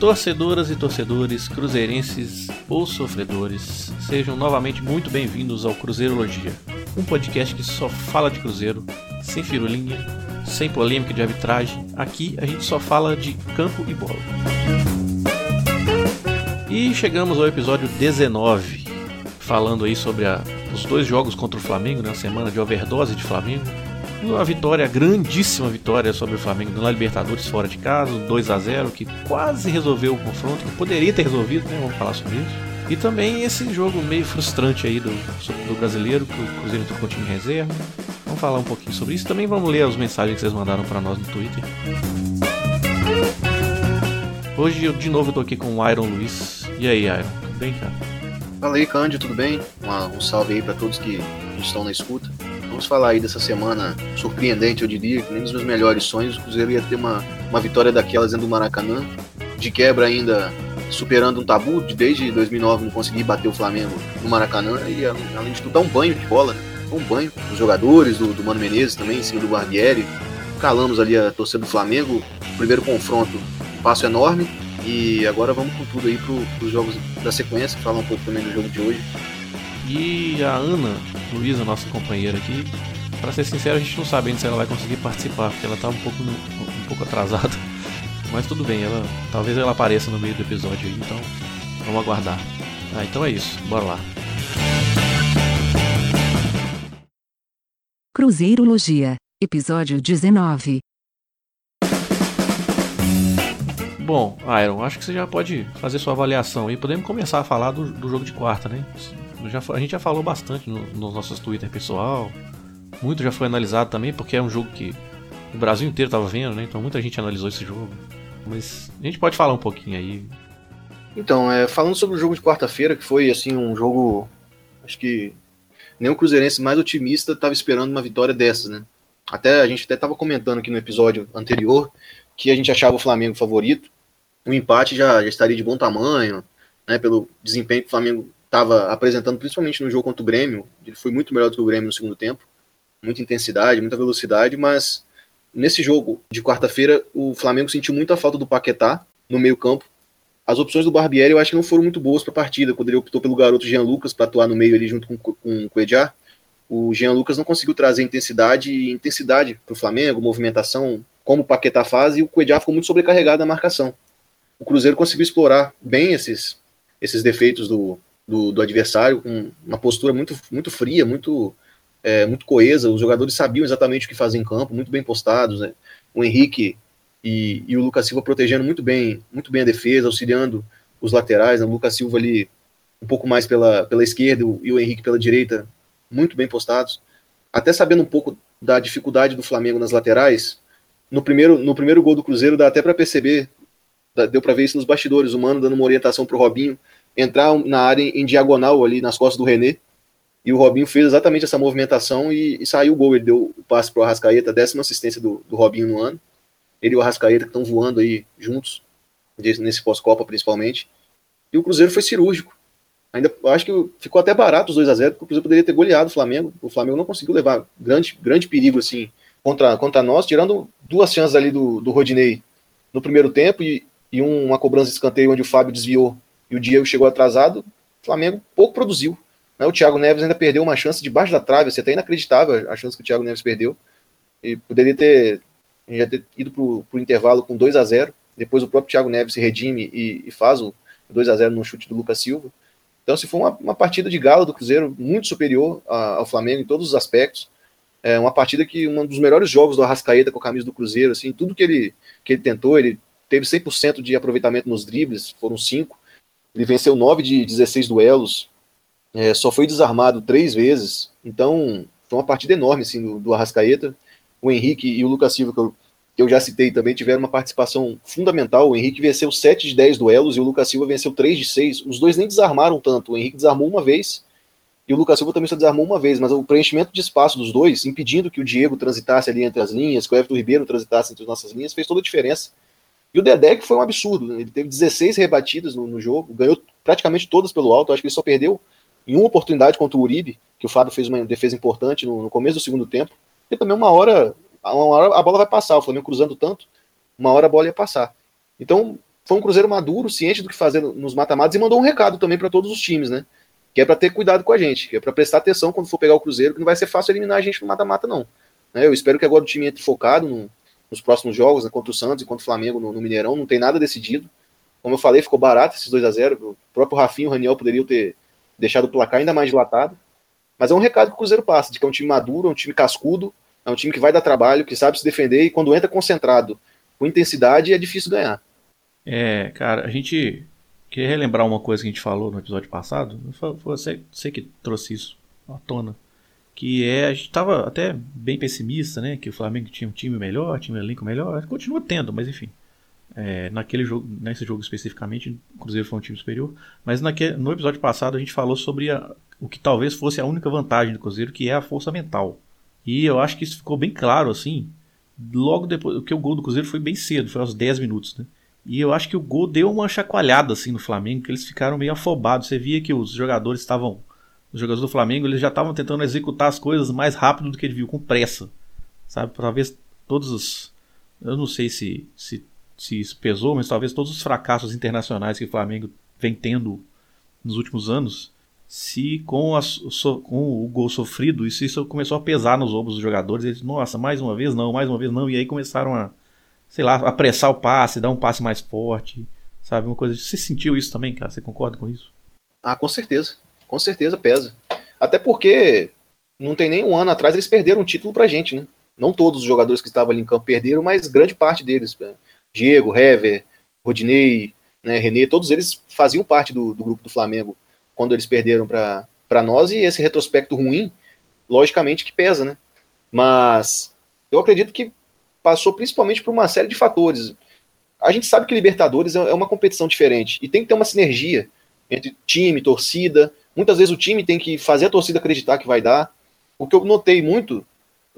Torcedoras e torcedores, cruzeirenses ou sofredores, sejam novamente muito bem-vindos ao Cruzeirologia, um podcast que só fala de Cruzeiro, sem firulinha, sem polêmica de arbitragem. Aqui a gente só fala de campo e bola. E chegamos ao episódio 19, falando aí sobre a, os dois jogos contra o Flamengo, na né, semana de overdose de Flamengo uma vitória, grandíssima vitória sobre o Flamengo na Libertadores fora de casa, 2 a 0 que quase resolveu o confronto, poderia ter resolvido, né? Vamos falar sobre isso. E também esse jogo meio frustrante aí do, do brasileiro, que o Cruzeiro entrou com o time reserva. Vamos falar um pouquinho sobre isso. Também vamos ler as mensagens que vocês mandaram para nós no Twitter. Hoje eu de novo tô aqui com o Iron Luiz. E aí, Iron? Tudo bem, cara? Fala aí, Cândido, tudo bem? Um salve aí para todos que estão na escuta. Vamos falar aí dessa semana surpreendente, eu diria, que nem dos meus melhores sonhos, o Cruzeiro ia ter uma, uma vitória daquelas dentro do Maracanã, de quebra ainda superando um tabu, de desde 2009 não conseguir bater o Flamengo no Maracanã, e além de tudo dá um banho de bola, né? Um banho dos jogadores, do, do Mano Menezes também, em cima do Barbieri. Calamos ali a torcida do Flamengo, primeiro confronto, um passo enorme, e agora vamos com tudo aí para os jogos da sequência, falar um pouco também do jogo de hoje. E a Ana Luísa, nossa companheira aqui, para ser sincero, a gente não sabe ainda se ela vai conseguir participar, porque ela tá um pouco, um pouco atrasada. Mas tudo bem, ela talvez ela apareça no meio do episódio aí, então vamos aguardar. Ah, então é isso, bora lá. Cruzeirologia, episódio 19. Bom, Iron, acho que você já pode fazer sua avaliação e podemos começar a falar do, do jogo de quarta, né? Já, a gente já falou bastante no, nos nossos Twitter pessoal. Muito já foi analisado também, porque é um jogo que o Brasil inteiro estava vendo, né? Então muita gente analisou esse jogo. Mas a gente pode falar um pouquinho aí. Então, é, falando sobre o jogo de quarta-feira, que foi assim um jogo. Acho que nem o Cruzeirense mais otimista estava esperando uma vitória dessas, né? Até a gente até estava comentando aqui no episódio anterior que a gente achava o Flamengo favorito. O empate já, já estaria de bom tamanho, né? Pelo desempenho que o Flamengo estava apresentando, principalmente no jogo contra o Grêmio, ele foi muito melhor do que o Grêmio no segundo tempo, muita intensidade, muita velocidade, mas nesse jogo de quarta-feira o Flamengo sentiu muita falta do Paquetá no meio campo. As opções do Barbieri eu acho que não foram muito boas para a partida, quando ele optou pelo garoto Jean Lucas para atuar no meio ali junto com, com, o Edjar. O Jean Lucas não conseguiu trazer intensidade e intensidade para o Flamengo, movimentação, como o Paquetá faz, e o Cuejá ficou muito sobrecarregado na marcação. O Cruzeiro conseguiu explorar bem esses, esses defeitos do, do, do adversário, com uma postura muito, muito fria, muito, é, muito coesa. Os jogadores sabiam exatamente o que fazer em campo, muito bem postados. Né? O Henrique e, e o Lucas Silva protegendo muito bem, muito bem a defesa, auxiliando os laterais. Né? O Lucas Silva ali um pouco mais pela, pela esquerda e o Henrique pela direita, muito bem postados. Até sabendo um pouco da dificuldade do Flamengo nas laterais, no primeiro, no primeiro gol do Cruzeiro dá até para perceber, deu para ver isso nos bastidores, o Mano dando uma orientação para o Robinho, entrar na área em, diagonal ali nas costas do René. E o Robinho fez exatamente essa movimentação e, e saiu o gol. Ele deu o passe para o Arrascaeta, décima assistência do, do Robinho no ano. Ele e o Arrascaeta que estão voando aí juntos, nesse pós-Copa principalmente. E o Cruzeiro foi cirúrgico. Ainda acho que ficou até barato os 2 a 0 porque o Cruzeiro poderia ter goleado o Flamengo. O Flamengo não conseguiu levar grande, grande perigo assim contra, contra nós, tirando duas chances ali do, do Rodinei no primeiro tempo e, e um, uma cobrança de escanteio onde o Fábio desviou e o Diego chegou atrasado, o Flamengo pouco produziu. Né? O Thiago Neves ainda perdeu uma chance debaixo da trave, assim, até inacreditável a chance que o Thiago Neves perdeu. E poderia ter, ter ido para o intervalo com 2 a 0 depois o próprio Thiago Neves se redime e, e faz o 2 a 0 no chute do Lucas Silva. Então, se foi uma, uma partida de gala do Cruzeiro muito superior a, ao Flamengo em todos os aspectos. É uma partida que um dos melhores jogos do Arrascaeta com a camisa do Cruzeiro, assim, tudo que ele, que ele tentou, ele teve 100% de aproveitamento nos dribles, foram cinco. Ele venceu 9 de 16 duelos, é, só foi desarmado três vezes. Então, foi uma partida enorme assim, do, do Arrascaeta. O Henrique e o Lucas Silva, que eu, que eu já citei também, tiveram uma participação fundamental. O Henrique venceu 7 de 10 duelos e o Lucas Silva venceu 3 de 6. Os dois nem desarmaram tanto. O Henrique desarmou uma vez e o Lucas Silva também só desarmou uma vez, mas o preenchimento de espaço dos dois, impedindo que o Diego transitasse ali entre as linhas, que o Everton Ribeiro transitasse entre as nossas linhas, fez toda a diferença. E o Dedé que foi um absurdo, né? ele teve 16 rebatidas no, no, jogo, ganhou praticamente todas pelo alto, acho que ele só perdeu em uma oportunidade contra o Uribe, que o Fábio fez uma defesa importante no, no começo do segundo tempo, e também uma hora, uma hora a bola vai passar, o Flamengo cruzando tanto, uma hora a bola ia passar. Então, foi um Cruzeiro maduro, ciente do que fazer nos mata-matas e mandou um recado também para todos os times, né? Que é para ter cuidado com a gente, que é para prestar atenção quando for pegar o Cruzeiro, que não vai ser fácil eliminar a gente no mata-mata, não. Né? Eu espero que agora o time entre focado no, nos próximos jogos, né, contra o Santos e contra o Flamengo no, no, Mineirão, não tem nada decidido. Como eu falei, ficou barato esses 2 a 0 O próprio Rafinho e o Raniel poderiam ter deixado o placar ainda mais dilatado. Mas é um recado que o Cruzeiro passa, de que é um time maduro, é um time cascudo, é um time que vai dar trabalho, que sabe se defender e quando entra concentrado, com intensidade, é difícil ganhar. É, cara, a gente queria relembrar uma coisa que a gente falou no episódio passado. Foi você, você que trouxe isso à tona. Que é, a gente estava até bem pessimista, né? Que o Flamengo tinha um time melhor, tinha um elenco melhor. Continua tendo, mas enfim. É, naquele jogo, nesse jogo especificamente, o Cruzeiro foi um time superior. Mas naquele, no episódio passado a gente falou sobre a, o que talvez fosse a única vantagem do Cruzeiro, que é a força mental. E eu acho que isso ficou bem claro, assim, logo depois, que o gol do Cruzeiro foi bem cedo, foi aos 10 minutos, né? E eu acho que o gol deu uma chacoalhada assim no Flamengo, que eles ficaram meio afobados. Você via que os jogadores estavam, os jogadores do Flamengo, eles já estavam tentando executar as coisas mais rápido do que ele viu, com pressa. Sabe? Talvez todos os eu não sei se, se se isso pesou, mas talvez todos os fracassos internacionais que o Flamengo vem tendo nos últimos anos se com, a, com o gol sofrido, isso, isso começou a pesar nos ombros dos jogadores. Eles, nossa, mais uma vez não, mais uma vez não. E aí começaram a, sei lá, apressar o passe, dar um passe mais forte, sabe? Uma coisa. Você sentiu isso também, cara? Você concorda com isso? Ah, com certeza. Com certeza pesa. Até porque não tem nem um ano atrás eles perderam um título pra gente, né? Não todos os jogadores que estavam ali em campo perderam, mas grande parte deles. Né? Diego, Hever, Rodinei, né, René, todos eles faziam parte do, do grupo do Flamengo quando eles perderam para nós, e esse retrospecto ruim, logicamente que pesa, né? Mas eu acredito que passou principalmente por uma série de fatores. A gente sabe que Libertadores é, é uma competição diferente e tem que ter uma sinergia entre time, torcida. Muitas vezes o time tem que fazer a torcida acreditar que vai dar. O que eu notei muito,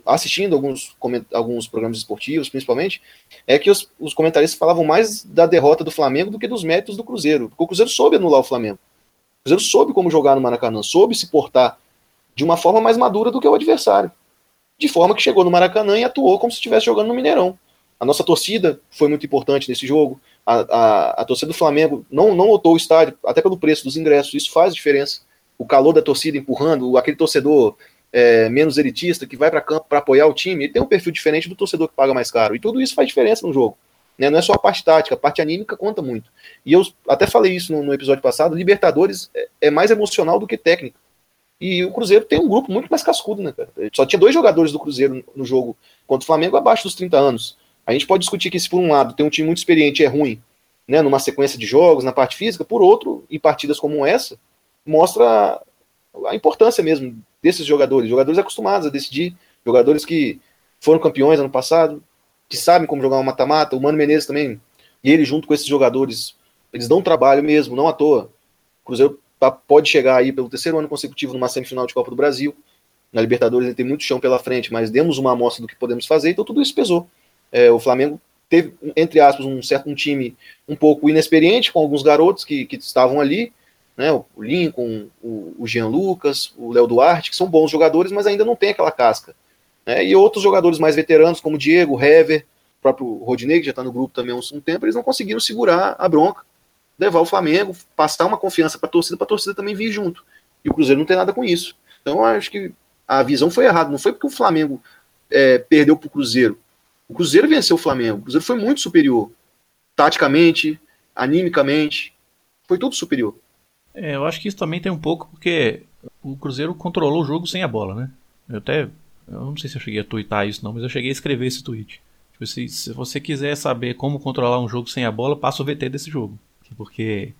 assistindo alguns, alguns programas esportivos, principalmente, é que os, os comentaristas falavam mais da derrota do Flamengo do que dos méritos do Cruzeiro. Porque o Cruzeiro soube anular o Flamengo. O Cruzeiro soube como jogar no Maracanã, soube se portar de uma forma mais madura do que o adversário. De forma que chegou no Maracanã e atuou como se estivesse jogando no Mineirão. A nossa torcida foi muito importante nesse jogo. A, a, a torcida do Flamengo não, não lotou o estádio, até pelo preço dos ingressos. Isso faz diferença. O calor da torcida empurrando, aquele torcedor é, menos elitista que vai para campo para apoiar o time, ele tem um perfil diferente do torcedor que paga mais caro. E tudo isso faz diferença no jogo. Né? Não é só a parte tática, a parte anímica conta muito. E eu até falei isso no, no episódio passado: Libertadores é, é, mais emocional do que técnica. E o Cruzeiro tem um grupo muito mais cascudo, né, cara? Só tinha dois jogadores do Cruzeiro no jogo contra o Flamengo abaixo dos 30 anos. A gente pode discutir que se por um lado tem um time muito experiente é ruim, né, numa sequência de jogos, na parte física, por outro, em partidas como essa, mostra a importância mesmo desses jogadores, jogadores acostumados a decidir, jogadores que foram campeões ano passado, que sabem como jogar um mata-mata. O Mano Menezes também, e ele junto com esses jogadores, eles dão trabalho mesmo, não à toa. O Cruzeiro tá, pode chegar aí pelo terceiro ano consecutivo numa semifinal de Copa do Brasil. Na Libertadores ele tem muito chão pela frente, mas demos uma amostra do que podemos fazer, então tudo isso pesou. É, o Flamengo teve, entre aspas, um certo um time um pouco inexperiente, com alguns garotos que, que estavam ali, né, o Lincoln, o, o Jean Lucas, o Léo Duarte, que são bons jogadores, mas ainda não tem aquela casca. Né? E outros jogadores mais veteranos, como Diego, Hever, o próprio Rodinei, que já está no grupo também há um tempo, eles não conseguiram segurar a bronca, levar o Flamengo, passar uma confiança para a torcida, para a torcida também vir junto. E o Cruzeiro não tem nada com isso. Então acho que a visão foi errada. Não foi porque o Flamengo é, perdeu para o Cruzeiro. O Cruzeiro venceu o Flamengo. O Cruzeiro foi muito superior. Taticamente, animicamente, foi tudo superior. É, eu acho que isso também tem um pouco porque o Cruzeiro controlou o jogo sem a bola, né? Eu até eu não sei se eu cheguei a twittar isso não, mas eu cheguei a escrever esse tweet. Tipo, se, se você quiser saber como controlar um jogo sem a bola, passa o VT desse jogo. Porque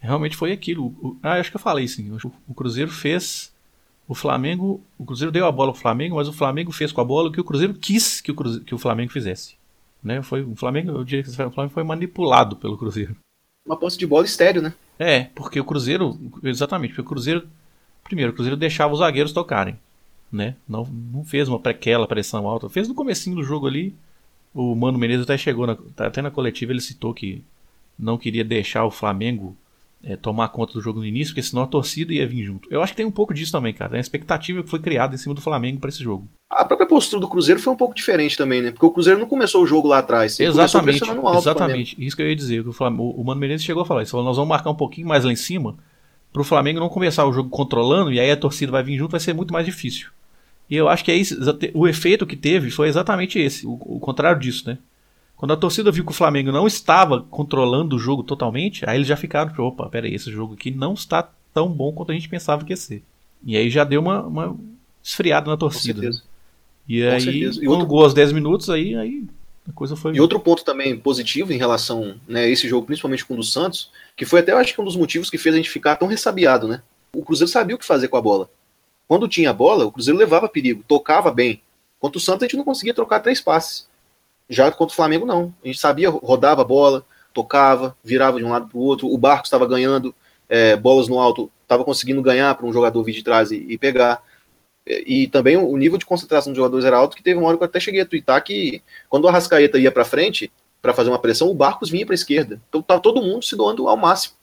realmente foi aquilo. O, ah, acho que eu falei sim. O, Cruzeiro fez. O Flamengo. O Cruzeiro deu a bola ao Flamengo, mas o Flamengo fez com a bola o que o Cruzeiro quis que o, Cruzeiro, que o Flamengo fizesse. Né? Foi, o Flamengo, eu diria que o Flamengo foi manipulado pelo Cruzeiro. Uma posse de bola estéreo, né? É, porque o Cruzeiro. Exatamente, porque o Cruzeiro. Primeiro, o Cruzeiro deixava os zagueiros tocarem né? Não, não fez uma aquela pressão alta. Fez no comecinho do jogo ali. O Mano Menezes até chegou, na, tá até na coletiva ele citou que não queria deixar o Flamengo é, tomar conta do jogo no início, porque senão a torcida ia vir junto. Eu acho que tem um pouco disso também, cara. É a expectativa que foi criada em cima do Flamengo para esse jogo. A própria postura do Cruzeiro foi um pouco diferente também, né? Porque o Cruzeiro não começou o jogo lá atrás. Exatamente. exatamente. Isso que eu ia dizer. O, Flamengo, o Mano Menezes chegou a falar isso. Falou, nós vamos marcar um pouquinho mais lá em cima para o Flamengo não começar o jogo controlando e aí a torcida vai vir junto, vai ser muito mais difícil. E eu acho que é isso, o efeito que teve foi exatamente esse, o, o contrário disso, né? Quando a torcida viu que o Flamengo não estava controlando o jogo totalmente, aí eles já ficaram, opa, peraí, esse jogo aqui não está tão bom quanto a gente pensava que ia ser. E aí já deu uma, uma esfriada na torcida. Né? E Com aí, certeza. e quando outro... gol aos 10 minutos, aí, aí a coisa foi. E outro ponto também positivo em relação né, a esse jogo, principalmente com o do Santos, que foi até, eu acho que um dos motivos que fez a gente ficar tão ressabiado, né? O Cruzeiro sabia o que fazer com a bola. Quando tinha a bola, o Cruzeiro levava perigo, tocava bem. Quanto o Santos, a gente não conseguia trocar três passes. Já contra o Flamengo, não. A gente sabia, rodava a bola, tocava, virava de um lado para o outro. O Barco estava ganhando é, bolas no alto, estava conseguindo ganhar para um jogador vir de trás e, e pegar. E, e também o nível de concentração dos jogadores era alto, que teve uma hora que eu até cheguei a twittar que quando o Arrascaeta ia para frente, para fazer uma pressão, o Barcos vinha para a esquerda. Então estava todo mundo se doando ao máximo.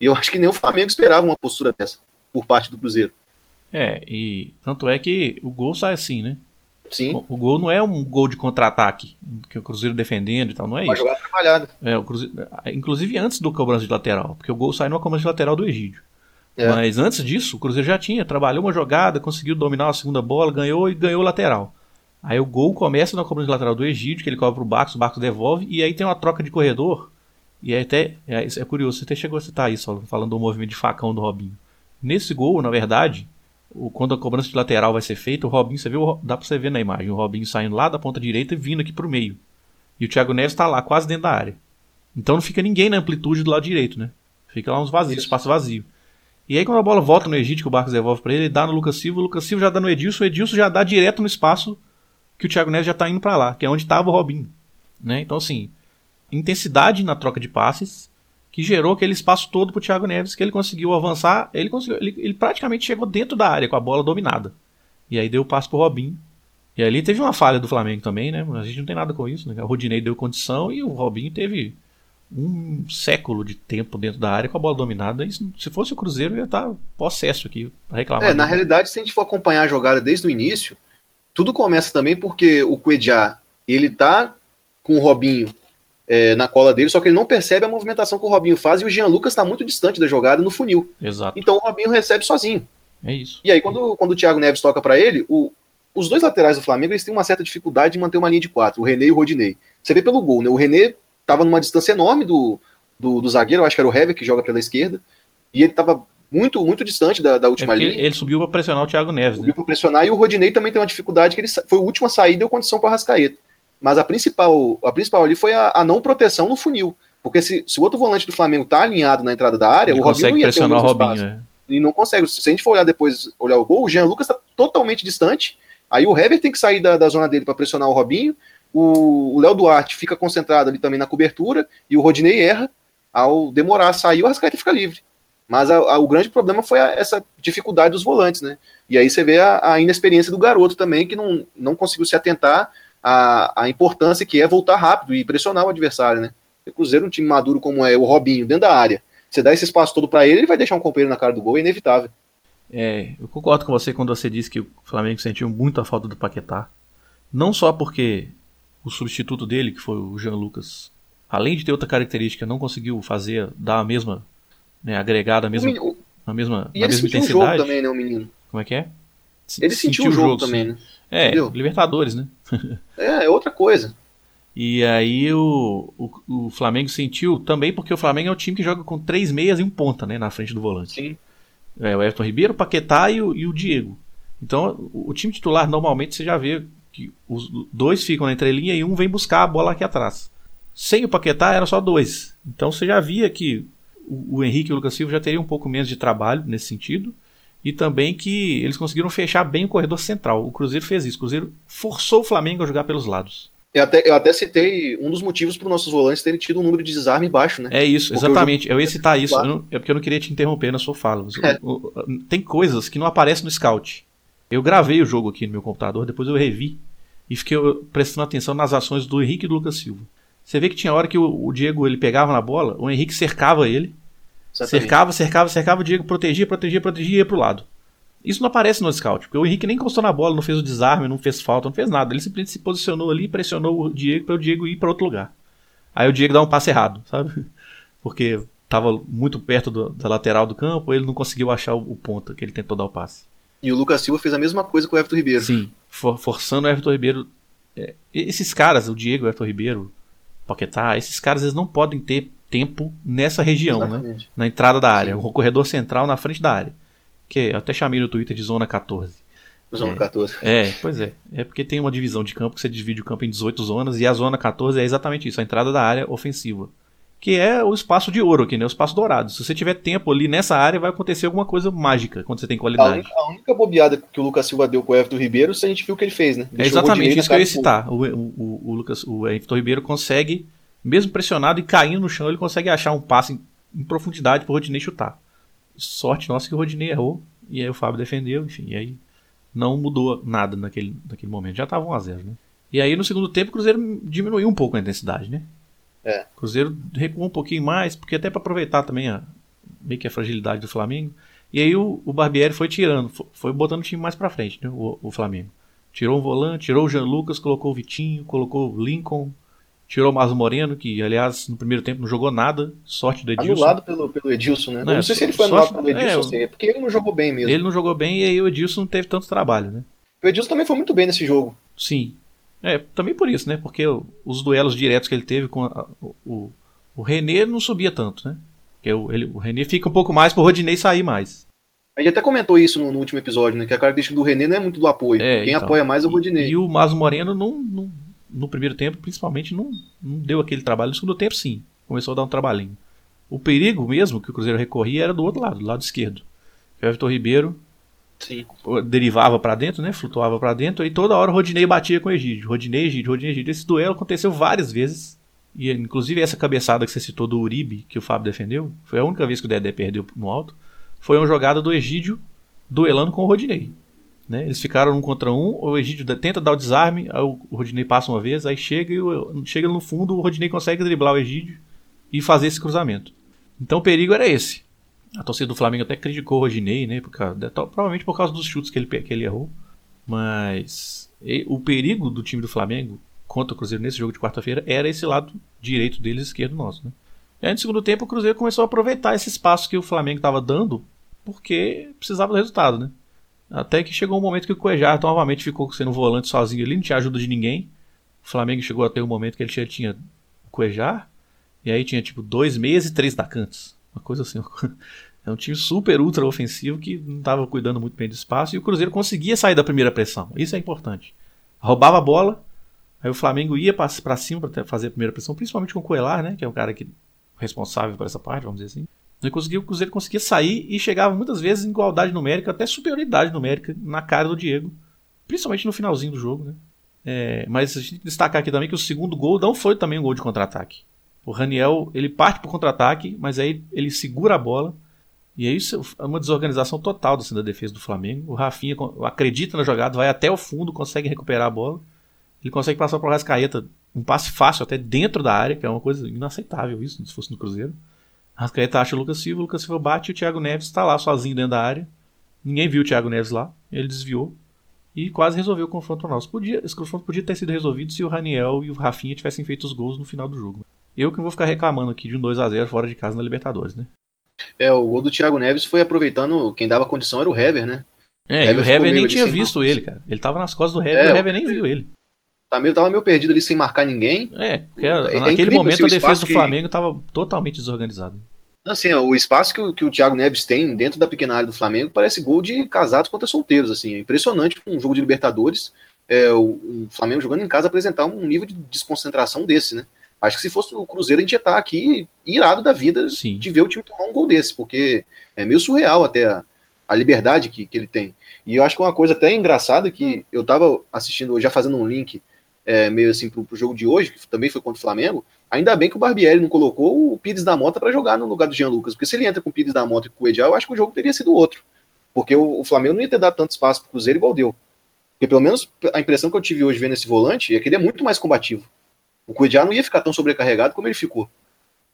E eu acho que nem o Flamengo esperava uma postura dessa por parte do Cruzeiro. É, e tanto é que o gol sai assim, né? Sim. O, gol não é um gol de contra-ataque, que o Cruzeiro defendendo e tal, não é isso. jogada trabalhada. É, o Cruzeiro, inclusive antes do cobrança de lateral, porque o gol sai numa cobrança de lateral do Egídio. É. Mas antes disso, o Cruzeiro já tinha, trabalhou uma jogada, conseguiu dominar a segunda bola, ganhou e ganhou o lateral. Aí o gol começa na cobrança de lateral do Egídio, que ele cobra pro Barcos, o Barcos devolve, e aí tem uma troca de corredor. E é até é, é curioso, você até chegou a citar isso, falando do movimento de facão do Robinho. Nesse gol, na verdade, o, quando a cobrança de lateral vai ser feita, o Robinho, você viu, dá pra você ver na imagem, o Robinho saindo lá da ponta direita e vindo aqui pro meio. E o Thiago Neves tá lá, quase dentro da área. Então não fica ninguém na amplitude do lado direito, né? Fica lá uns vazios, espaço vazio. E aí quando a bola volta no Egito, que o Barcos devolve para ele, ele dá no Lucas Silva, o Lucas Silva já dá no Edilson, o Edilson já dá direto no espaço que o Thiago Neves já tá indo para lá, que é onde tava o Robinho. Né? Então assim, intensidade na troca de passes, que gerou aquele espaço todo pro Thiago Neves, que ele conseguiu avançar, ele, conseguiu, ele, ele praticamente chegou dentro da área com a bola dominada. E aí deu o passo pro Robinho. E ali teve uma falha do Flamengo também, né? A gente não tem nada com isso, né? O Rodinei deu condição e o Robinho teve um século de tempo dentro da área com a bola dominada. Isso, se fosse o Cruzeiro, ia estar possesso aqui, reclamar. É, na realidade, se a gente for acompanhar a jogada desde o início, tudo começa também porque o Cuejá, ele tá com o Robinho é, na cola dele, só que ele não percebe a movimentação que o Robinho faz e o Jean Lucas está muito distante da jogada no funil. Exato. Então o Robinho recebe sozinho. É isso. E aí, quando, quando o Thiago Neves toca para ele, o, os dois laterais do Flamengo eles têm uma certa dificuldade de manter uma linha de quatro, o René e o Rodinei. Você vê pelo gol, né? O René estava numa distância enorme do, do, do, zagueiro, eu acho que era o Hever que joga pela esquerda, e ele estava muito, muito distante da, da última é linha. Ele subiu para pressionar o Thiago Neves. Subiu né? para pressionar, e o Rodinei também tem uma dificuldade, que ele foi o último a sair e deu condição para o Rascaeta. Mas a principal, a principal ali foi a, a não proteção no funil. Porque se, se o outro volante do Flamengo tá alinhado na entrada da área, ele o Robinho não ia pressionar ter o Robinho, é. E não consegue. Se a gente for olhar depois, olhar o gol, o Jean Lucas está totalmente distante. Aí o Hever tem que sair da, da zona dele para pressionar o Robinho. O Léo Duarte fica concentrado ali também na cobertura. E o Rodinei erra. Ao demorar a sair, o Arrascaeta fica livre. Mas a, a, o grande problema foi a, essa dificuldade dos volantes, né? E aí você vê a, a, inexperiência do garoto também, que não, não conseguiu se atentar à, à importância que é voltar rápido e pressionar o adversário, né? O Cruzeiro, um time maduro como é o Robinho, dentro da área, você dá esse espaço todo para ele, ele vai deixar um companheiro na cara do gol, é inevitável. É, eu concordo com você quando você disse que o Flamengo sentiu muito a falta do Paquetá. Não só porque o substituto dele, que foi o Jean Lucas, além de ter outra característica, não conseguiu fazer, dar a mesma, né, agregada, a mesma, menino, a mesma, e a mesma intensidade. O jogo também, né, o menino? Como é que é? Ele sentiu, sentiu o jogo, jogo também, né? É, Entendeu? Libertadores, né? é, é outra coisa. E aí o, o, o, Flamengo sentiu também porque o Flamengo é o time que joga com três meias e um ponta, né, na frente do volante. Sim. É, o Everton Ribeiro, o Paquetá e o, e o Diego. Então, o, o, time titular normalmente você já vê que os dois ficam na entrelinha e um vem buscar a bola aqui atrás. Sem o Paquetá era só dois. Então você já via que o, o Henrique e o Lucas Silva já teriam um pouco menos de trabalho nesse sentido. E também que eles conseguiram fechar bem o corredor central. O Cruzeiro fez isso. O Cruzeiro forçou o Flamengo a jogar pelos lados. Eu até, eu até citei um dos motivos para os nossos volantes terem tido um número de desarme baixo, né? É isso, porque exatamente. Eu ia citar isso. Eu não, é porque eu não queria te interromper na sua fala. É. Tem coisas que não aparecem no scout. Eu gravei o jogo aqui no meu computador, depois eu revi e fiquei prestando atenção nas ações do Henrique e do Lucas Silva. Você vê que tinha hora que o, o Diego ele pegava na bola, o Henrique cercava ele, Exatamente. Cercava, cercava, cercava, o Diego protegia, protegia, protegia e ia pro lado. Isso não aparece no scout, porque o Henrique nem encostou na bola, não fez o desarme, não fez falta, não fez nada. Ele simplesmente se posicionou ali, pressionou o Diego para o Diego ir para outro lugar. Aí o Diego dá um passe errado, sabe? Porque tava muito perto do- da lateral do campo, ele não conseguiu achar o, o ponta que ele tentou dar o passe. E o Lucas Silva fez a mesma coisa com o Everton Ribeiro. Sim, for- forçando o Everton Ribeiro. é, esses caras, o Diego, o Everton Ribeiro, Paquetá, esses caras eles não podem ter tempo nessa região, né? Exatamente. Na entrada da área, Sim. o corredor central na frente da área. Que eu até chamei no Twitter de zona 14. Zona É. 14. É, pois é. É porque tem uma divisão de campo que você divide o campo em 18 zonas e a zona 14 é exatamente isso, a entrada da área ofensiva. Que é o espaço de ouro aqui, né? O espaço dourado. Se você tiver tempo ali nessa área, vai acontecer alguma coisa mágica quando você tem A qualidade. única, a única bobeada que o Lucas Silva deu com o Everton Ribeiro, a gente viu o que ele fez, né? É Deixou exatamente isso que eu ia citar. O, o, o Lucas, o Everton Ribeiro consegue, mesmo pressionado e caindo no chão, ele consegue achar um passe em, em profundidade pro Rodinei chutar. Sorte nossa que o Rodinei errou, e aí o Fábio defendeu, enfim, e aí não mudou nada naquele, naquele momento. Já tava 1x0, né? E aí no segundo tempo o Cruzeiro diminuiu um pouco a intensidade, né? É. O Cruzeiro recuou um pouquinho mais, porque até para aproveitar também a, meio que a fragilidade do Flamengo. E aí o, o Barbieri foi tirando, fo- foi botando o time mais pra frente, né? O, o Flamengo. Tirou um volante, tirou o Jean Lucas, colocou o Vitinho, colocou o Lincoln, tirou o Marlos Moreno, que aliás no primeiro tempo não jogou nada, sorte do Edilson. Anulado pelo, pelo Edilson, né? Não, não sei se ele foi anulado pelo Edilson, é, ou se é porque ele não jogou bem mesmo. Ele não jogou bem e aí o Edilson não teve tanto trabalho, né? O Edilson também foi muito bem nesse jogo. Sim. É, também por isso, né? Porque os duelos diretos que ele teve com a- o, o, René não subia tanto, né? Porque o, ele, o René fica um pouco mais pro Rodinei sair mais. A gente até comentou isso no, no último episódio, né? Que a característica do René não é muito do apoio. É, Quem então. apoia mais é o Rodinei. E o Maso Moreno não, não- no primeiro tempo, principalmente, não, não deu aquele trabalho. No segundo tempo, sim. Começou a dar um trabalhinho. O perigo mesmo que o Cruzeiro recorria era do outro lado, do lado esquerdo. O Everton Ribeiro Sim. derivava pra dentro, né? Flutuava pra dentro e toda hora o Rodinei batia com o Egídio. Rodinei, Egídio, Rodinei, Egídio. Esse duelo aconteceu várias vezes. E inclusive essa cabeçada que você citou do Uribe, que o Fábio defendeu, foi a única vez que o Dedé perdeu no alto. Foi uma jogada do Egídio duelando com o Rodinei. Né? Eles ficaram um contra um, o Egídio tenta dar o desarme, o Rodinei passa uma vez, aí chega e o- chega no fundo, o Rodinei consegue driblar o Egídio e fazer esse cruzamento. Então o perigo era esse. A torcida do Flamengo até criticou o Rodinei, né? Por causa, de- provavelmente por causa dos chutes que ele, que ele errou. Mas e- o perigo do time do Flamengo contra o Cruzeiro nesse jogo de quarta-feira era esse lado direito deles, esquerdo nosso, né? E aí no segundo tempo o Cruzeiro começou a aproveitar esse espaço que o Flamengo estava dando porque precisava do resultado, né? Até que chegou um momento que o Cuejar novamente ficou sendo volante sozinho ali, não tinha ajuda de ninguém. O Flamengo chegou a ter um momento que ele tinha, o Cuejar, e aí tinha tipo dois meias e três atacantes. Uma coisa assim. É um time super ultra ofensivo que não estava cuidando muito bem do espaço e o Cruzeiro conseguia sair da primeira pressão. Isso é importante. Roubava a bola, aí o Flamengo ia para cima para fazer a primeira pressão, principalmente com o Coelar, né, que é o cara que responsável por essa parte, vamos dizer assim. E conseguia, o Cruzeiro conseguia sair e chegava muitas vezes em igualdade numérica, até superioridade numérica na cara do Diego, principalmente no finalzinho do jogo, né? É, mas a gente tem que destacar aqui também que o segundo gol não foi também um gol de contra-ataque. O Raniel, ele parte pro contra-ataque, mas aí ele segura a bola. E aí isso é uma desorganização total assim, da defesa do Flamengo. O Rafinha acredita na jogada, vai até o fundo, consegue recuperar a bola. Ele consegue passar pro Rascaeta um passe fácil até dentro da área, que é uma coisa inaceitável isso, se fosse no Cruzeiro. Rascaeta acha o Lucas Silva, o Lucas Silva bate e o Thiago Neves está lá sozinho dentro da área. Ninguém viu o Thiago Neves lá, ele desviou e quase resolveu o confronto nosso. Podia, esse confronto podia ter sido resolvido se o Raniel e o Rafinha tivessem feito os gols no final do jogo. Eu que vou ficar reclamando aqui de um 2 a 0 fora de casa na Libertadores, né? É, o gol do Thiago Neves foi aproveitando, quem dava condição era o Hever, né? É, e Hever o Hever nem tinha visto ele, cara. Ele tava nas costas do Hever É, e o o- Hever nem viu ele. Tá meio, tava meio perdido ali sem marcar ninguém. É, porque É naquele momento assim, a defesa do Flamengo tava totalmente desorganizada. Assim, ó, o espaço que o, que o Thiago Neves tem dentro da pequena área do Flamengo parece gol de casados contra solteiros, assim. É impressionante um jogo de Libertadores, é, o, o Flamengo jogando em casa apresentar um nível de desconcentração desse, né? Acho que se fosse o Cruzeiro, a gente ia estar aqui irado da vida Sim. de ver o time tomar um gol desse, porque é meio surreal até a, a liberdade que, que ele tem. E eu acho que uma coisa até engraçada que eu tava assistindo, já fazendo um link é, meio assim pro, pro jogo de hoje, que também foi contra o Flamengo, ainda bem que o Barbieri não colocou o Pires da Mota para jogar no lugar do Jean Lucas, porque se ele entra com o Pires da Mota e com o Edial, eu acho que o jogo teria sido outro. Porque o, o Flamengo não ia ter dado tanto espaço pro Cruzeiro igual deu. Porque pelo menos a impressão que eu tive hoje vendo esse volante é que ele é muito mais combativo. O Cuejá não ia ficar tão sobrecarregado como ele ficou.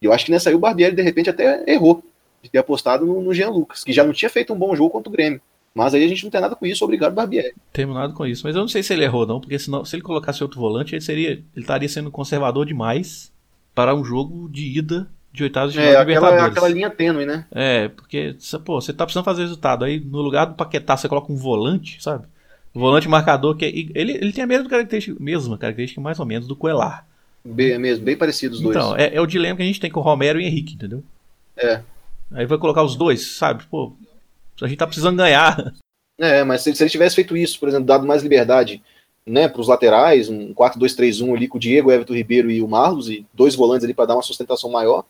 E eu acho que nessa aí o Barbieri, de repente, até errou. de ter apostado no, no Jean Lucas, que já não tinha feito um bom jogo contra o Grêmio. Mas aí a gente não tem nada com isso, obrigado, Barbieri. Temos nada com isso. Mas eu não sei se ele errou, não, porque senão, se ele colocasse outro volante, ele seria. Ele estaria sendo conservador demais para um jogo de ida de oitavos de É, aquela, aquela linha tênue, né? É, porque, pô, você tá precisando fazer resultado. Aí no lugar do Paquetá você coloca um volante, sabe? Volante marcador, que é- ele, ele tem a mesma característica, mesma característica mais ou menos do Coelar. Bem, mesmo, bem parecidos os dois. Então, é, é o dilema que a gente tem com o Romero e o Henrique, entendeu? É. Aí vai colocar os dois, sabe? Pô, a gente tá precisando ganhar. É, mas se, se ele tivesse feito isso, por exemplo, dado mais liberdade né, para os laterais, um 4-2-3-1 ali com o Diego, Everton Ribeiro e o Marlos, e dois volantes ali para dar uma sustentação maior,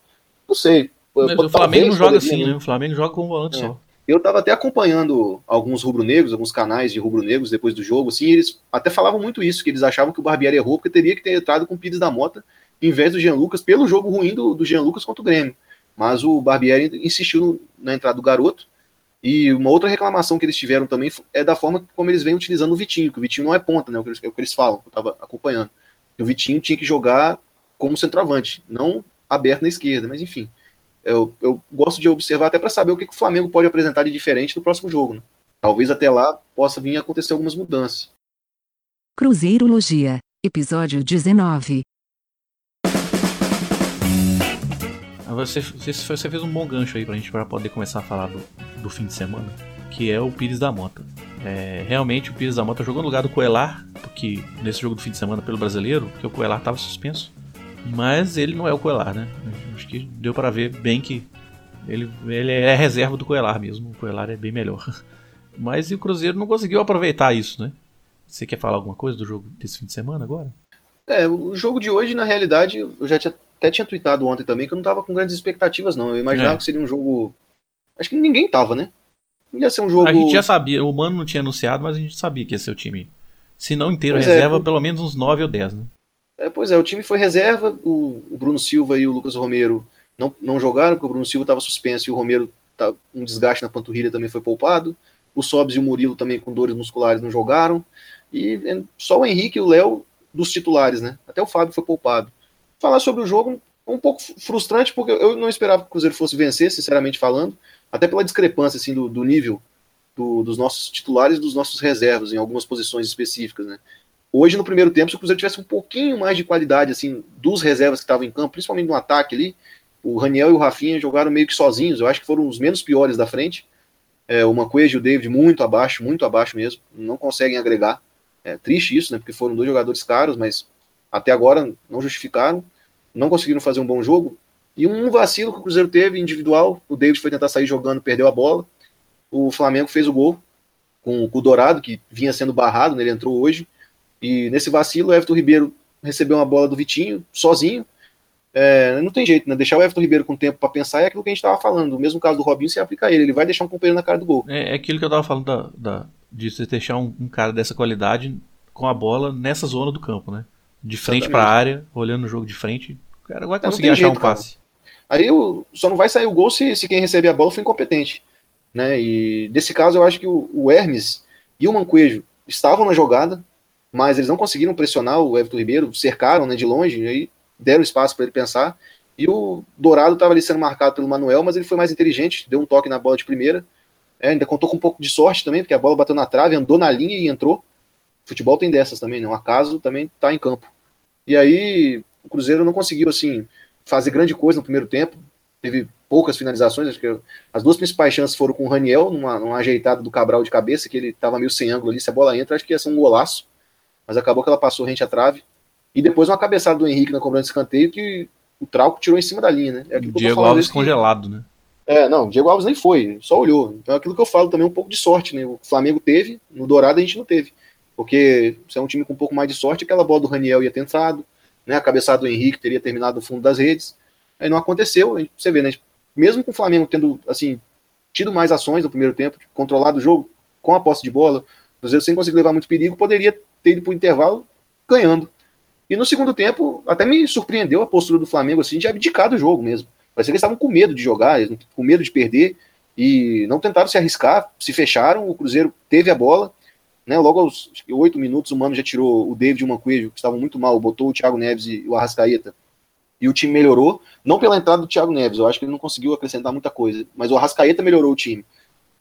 não sei. Mas Pô, o Flamengo talvez joga assim, né? O Flamengo joga com um volante É. só. Eu estava até acompanhando alguns rubro-negros, alguns canais de rubro-negros depois do jogo, assim, e eles até falavam muito isso, que eles achavam que o Barbieri errou porque teria que ter entrado com o Pires da Mota em vez do Jean Lucas, pelo jogo ruim do, do Jean Lucas contra o Grêmio. Mas o Barbieri insistiu no- na entrada do garoto. E uma outra reclamação que eles tiveram também é da forma como eles vêm utilizando o Vitinho, que o Vitinho não é ponta, né? É o que eles, é o que eles falam, eu estava acompanhando. O Vitinho tinha que jogar como centroavante, não aberto na esquerda, mas enfim. Eu, eu gosto de observar até para saber o que, que o Flamengo pode apresentar de diferente no próximo jogo. Né? Talvez até lá possa vir acontecer algumas mudanças. Cruzeirologia, episódio 19. Você, você, fez um bom gancho aí pra gente pra poder começar a falar do, do fim de semana, que é o Pires da Mota. É, realmente o Pires da Mota jogou no lugar do Coelar, porque nesse jogo do fim de semana pelo brasileiro, que o Coelar estava suspenso. Mas ele não é o Coelar, né? Acho que deu para ver bem que ele, ele é reserva do Coelar mesmo. O Coelar é bem melhor. Mas o Cruzeiro não conseguiu aproveitar isso, né? Você quer falar alguma coisa do jogo desse fim de semana agora? É, o jogo de hoje, na realidade, eu já tinha, até tinha tweetado ontem também que eu não estava com grandes expectativas, não. Eu imaginava É. que seria um jogo. Acho que ninguém tava, né? Ia ser um jogo. A gente já sabia, o Mano não tinha anunciado, mas a gente sabia que ia ser o time. Se não inteiro Pois é, reserva, eu- pelo menos uns 9 ou 10, né? É, pois é, o time foi reserva, o, o Bruno Silva e o Lucas Romero não, não jogaram, porque o Bruno Silva estava suspenso e o Romero tá um desgaste na panturrilha também foi poupado. O Sobs e o Murilo também com dores musculares não jogaram. E é, só o Henrique e o Léo dos titulares, né? Até o Fábio foi poupado. Falar sobre o jogo um pouco frustrante, porque eu não esperava que o Cruzeiro fosse vencer, sinceramente falando, até pela discrepância assim, do, do nível do- dos nossos titulares e dos nossos reservas em algumas posições específicas, né? Hoje, no primeiro tempo, se o Cruzeiro tivesse um pouquinho mais de qualidade, assim, dos reservas que estavam em campo, principalmente no ataque ali, o Raniel e o Rafinha jogaram meio que sozinhos, eu acho que foram os menos piores da frente. É, o Manquejo e o David muito abaixo, muito abaixo mesmo, não conseguem agregar. É triste isso, né, porque foram dois jogadores caros, mas até agora não justificaram, não conseguiram fazer um bom jogo. E um vacilo que o Cruzeiro teve individual, o David foi tentar sair jogando, perdeu a bola. O Flamengo fez o gol com, com o Dourado, que vinha sendo barrado, né, ele entrou hoje. E nesse vacilo, o Everton Ribeiro recebeu uma bola do Vitinho, sozinho. É, não tem jeito, né? Deixar o Everton Ribeiro com tempo para pensar é aquilo que a gente estava falando. O mesmo caso do Robinho, você aplica a ele. Ele vai deixar um companheiro na cara do gol. É, é aquilo que eu tava falando da, da- de você deixar um, um cara dessa qualidade com a bola nessa zona do campo, né? De frente Exatamente. pra área, olhando o jogo de frente, o cara vai não conseguir achar jeito, um cara. passe. Aí o- só não vai sair o gol se, se quem receber a bola for incompetente. Né? E nesse caso, eu acho que o, o Hermes e o Manquejo estavam na jogada, mas eles não conseguiram pressionar o Everton Ribeiro, cercaram né, de longe, e aí deram espaço para ele pensar. E o Dourado estava ali sendo marcado pelo Manuel, mas ele foi mais inteligente, deu um toque na bola de primeira. É, ainda contou com um pouco de sorte também, porque a bola bateu na trave, andou na linha e entrou. Futebol tem dessas também, né? Um acaso também está em campo. E aí o Cruzeiro não conseguiu assim fazer grande coisa no primeiro tempo. Teve poucas finalizações, acho que as duas principais chances foram com o Raniel, numa, numa ajeitada do Cabral de cabeça, que ele estava meio sem ângulo ali. Se a bola entra, acho que ia ser um golaço. Mas acabou que ela passou rente à trave. E depois uma cabeçada do Henrique na cobrança de escanteio que o Trauco tirou em cima da linha, né? É que Diego Alves que- congelado, né? é, não, o Diego Alves nem foi, só olhou. Então é aquilo que eu falo também, um pouco de sorte, né? O Flamengo teve, no Dourado a gente não teve. Porque se é um time com um pouco mais de sorte, aquela bola do Raniel ia ter entrado, né? A cabeçada do Henrique teria terminado no fundo das redes. Aí não aconteceu, você vê, né? Mesmo com o Flamengo tendo, assim, tido mais ações no primeiro tempo, controlado o jogo com a posse de bola, o Cruzeiro sem conseguir levar muito perigo, poderia ter ido para o intervalo ganhando. E no segundo tempo, até me surpreendeu a postura do Flamengo, assim, de abdicar do jogo mesmo. Parecia que eles estavam com medo de jogar, com medo de perder, e não tentaram se arriscar, se fecharam, o Cruzeiro teve a bola, né, logo aos oito minutos o Mano já tirou o David e o Manquejo, que estavam muito mal, botou o Thiago Neves e o Arrascaeta, e o time melhorou, não pela entrada do Thiago Neves, eu acho que ele não conseguiu acrescentar muita coisa, mas o Arrascaeta melhorou o time.